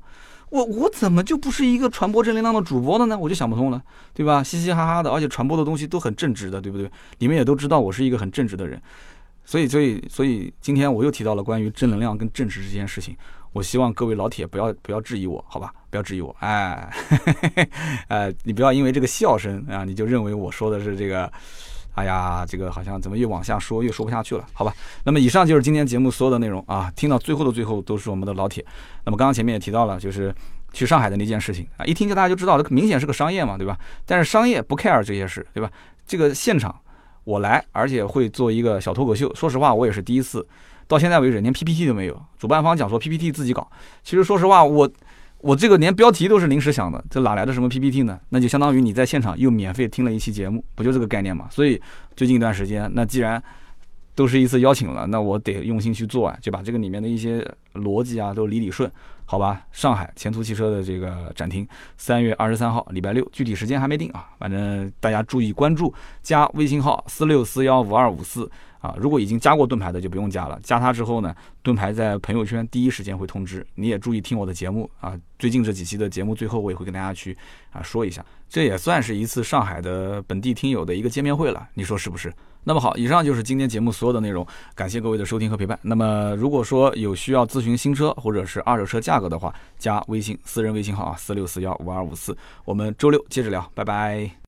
我我怎么就不是一个传播正能量的主播的呢？我就想不通了，对吧？嘻嘻哈哈的，而且传播的东西都很正直的，对不对？你们也都知道我是一个很正直的人。所以，所以，所以，今天我又提到了关于正能量跟正直这件事情。我希望各位老铁不要不要质疑我，好吧？不要质疑我，哎，哎，你不要因为这个笑声啊，你就认为我说的是这个，哎呀，这个好像怎么越往下说越说不下去了，好吧？那么以上就是今天节目所有的内容啊。听到最后的最后都是我们的老铁。那么刚刚前面也提到了，就是去上海的那件事情啊，一听就大家就知道，这明显是个商业嘛，对吧？但是商业不 care 这些事，对吧？这个现场。我来，而且会做一个小脱口秀。说实话，我也是第一次，到现在为止连 PPT 都没有。主办方讲说 PPT 自己搞，其实说实话，我我这个连标题都是临时想的，这哪来的什么 PPT 呢？那就相当于你在现场又免费听了一期节目，不就这个概念嘛？所以最近一段时间，那既然都是一次邀请了，那我得用心去做啊，就把这个里面的一些逻辑啊都理理顺。好吧，上海前途汽车的这个展厅，三月二十三号，礼拜六，具体时间还没定啊。反正大家注意关注，加微信号四六四幺五二五四啊。如果已经加过盾牌的就不用加了，加他之后呢，盾牌在朋友圈第一时间会通知。你也注意听我的节目啊，最近这几期的节目最后我也会跟大家去啊说一下，这也算是一次上海的本地听友的一个见面会了，你说是不是？那么好，以上就是今天节目所有的内容，感谢各位的收听和陪伴。那么如果说有需要咨询新车或者是二手车价格的话，加微信私人微信号啊，四六四幺五二五四，我们周六接着聊，拜拜。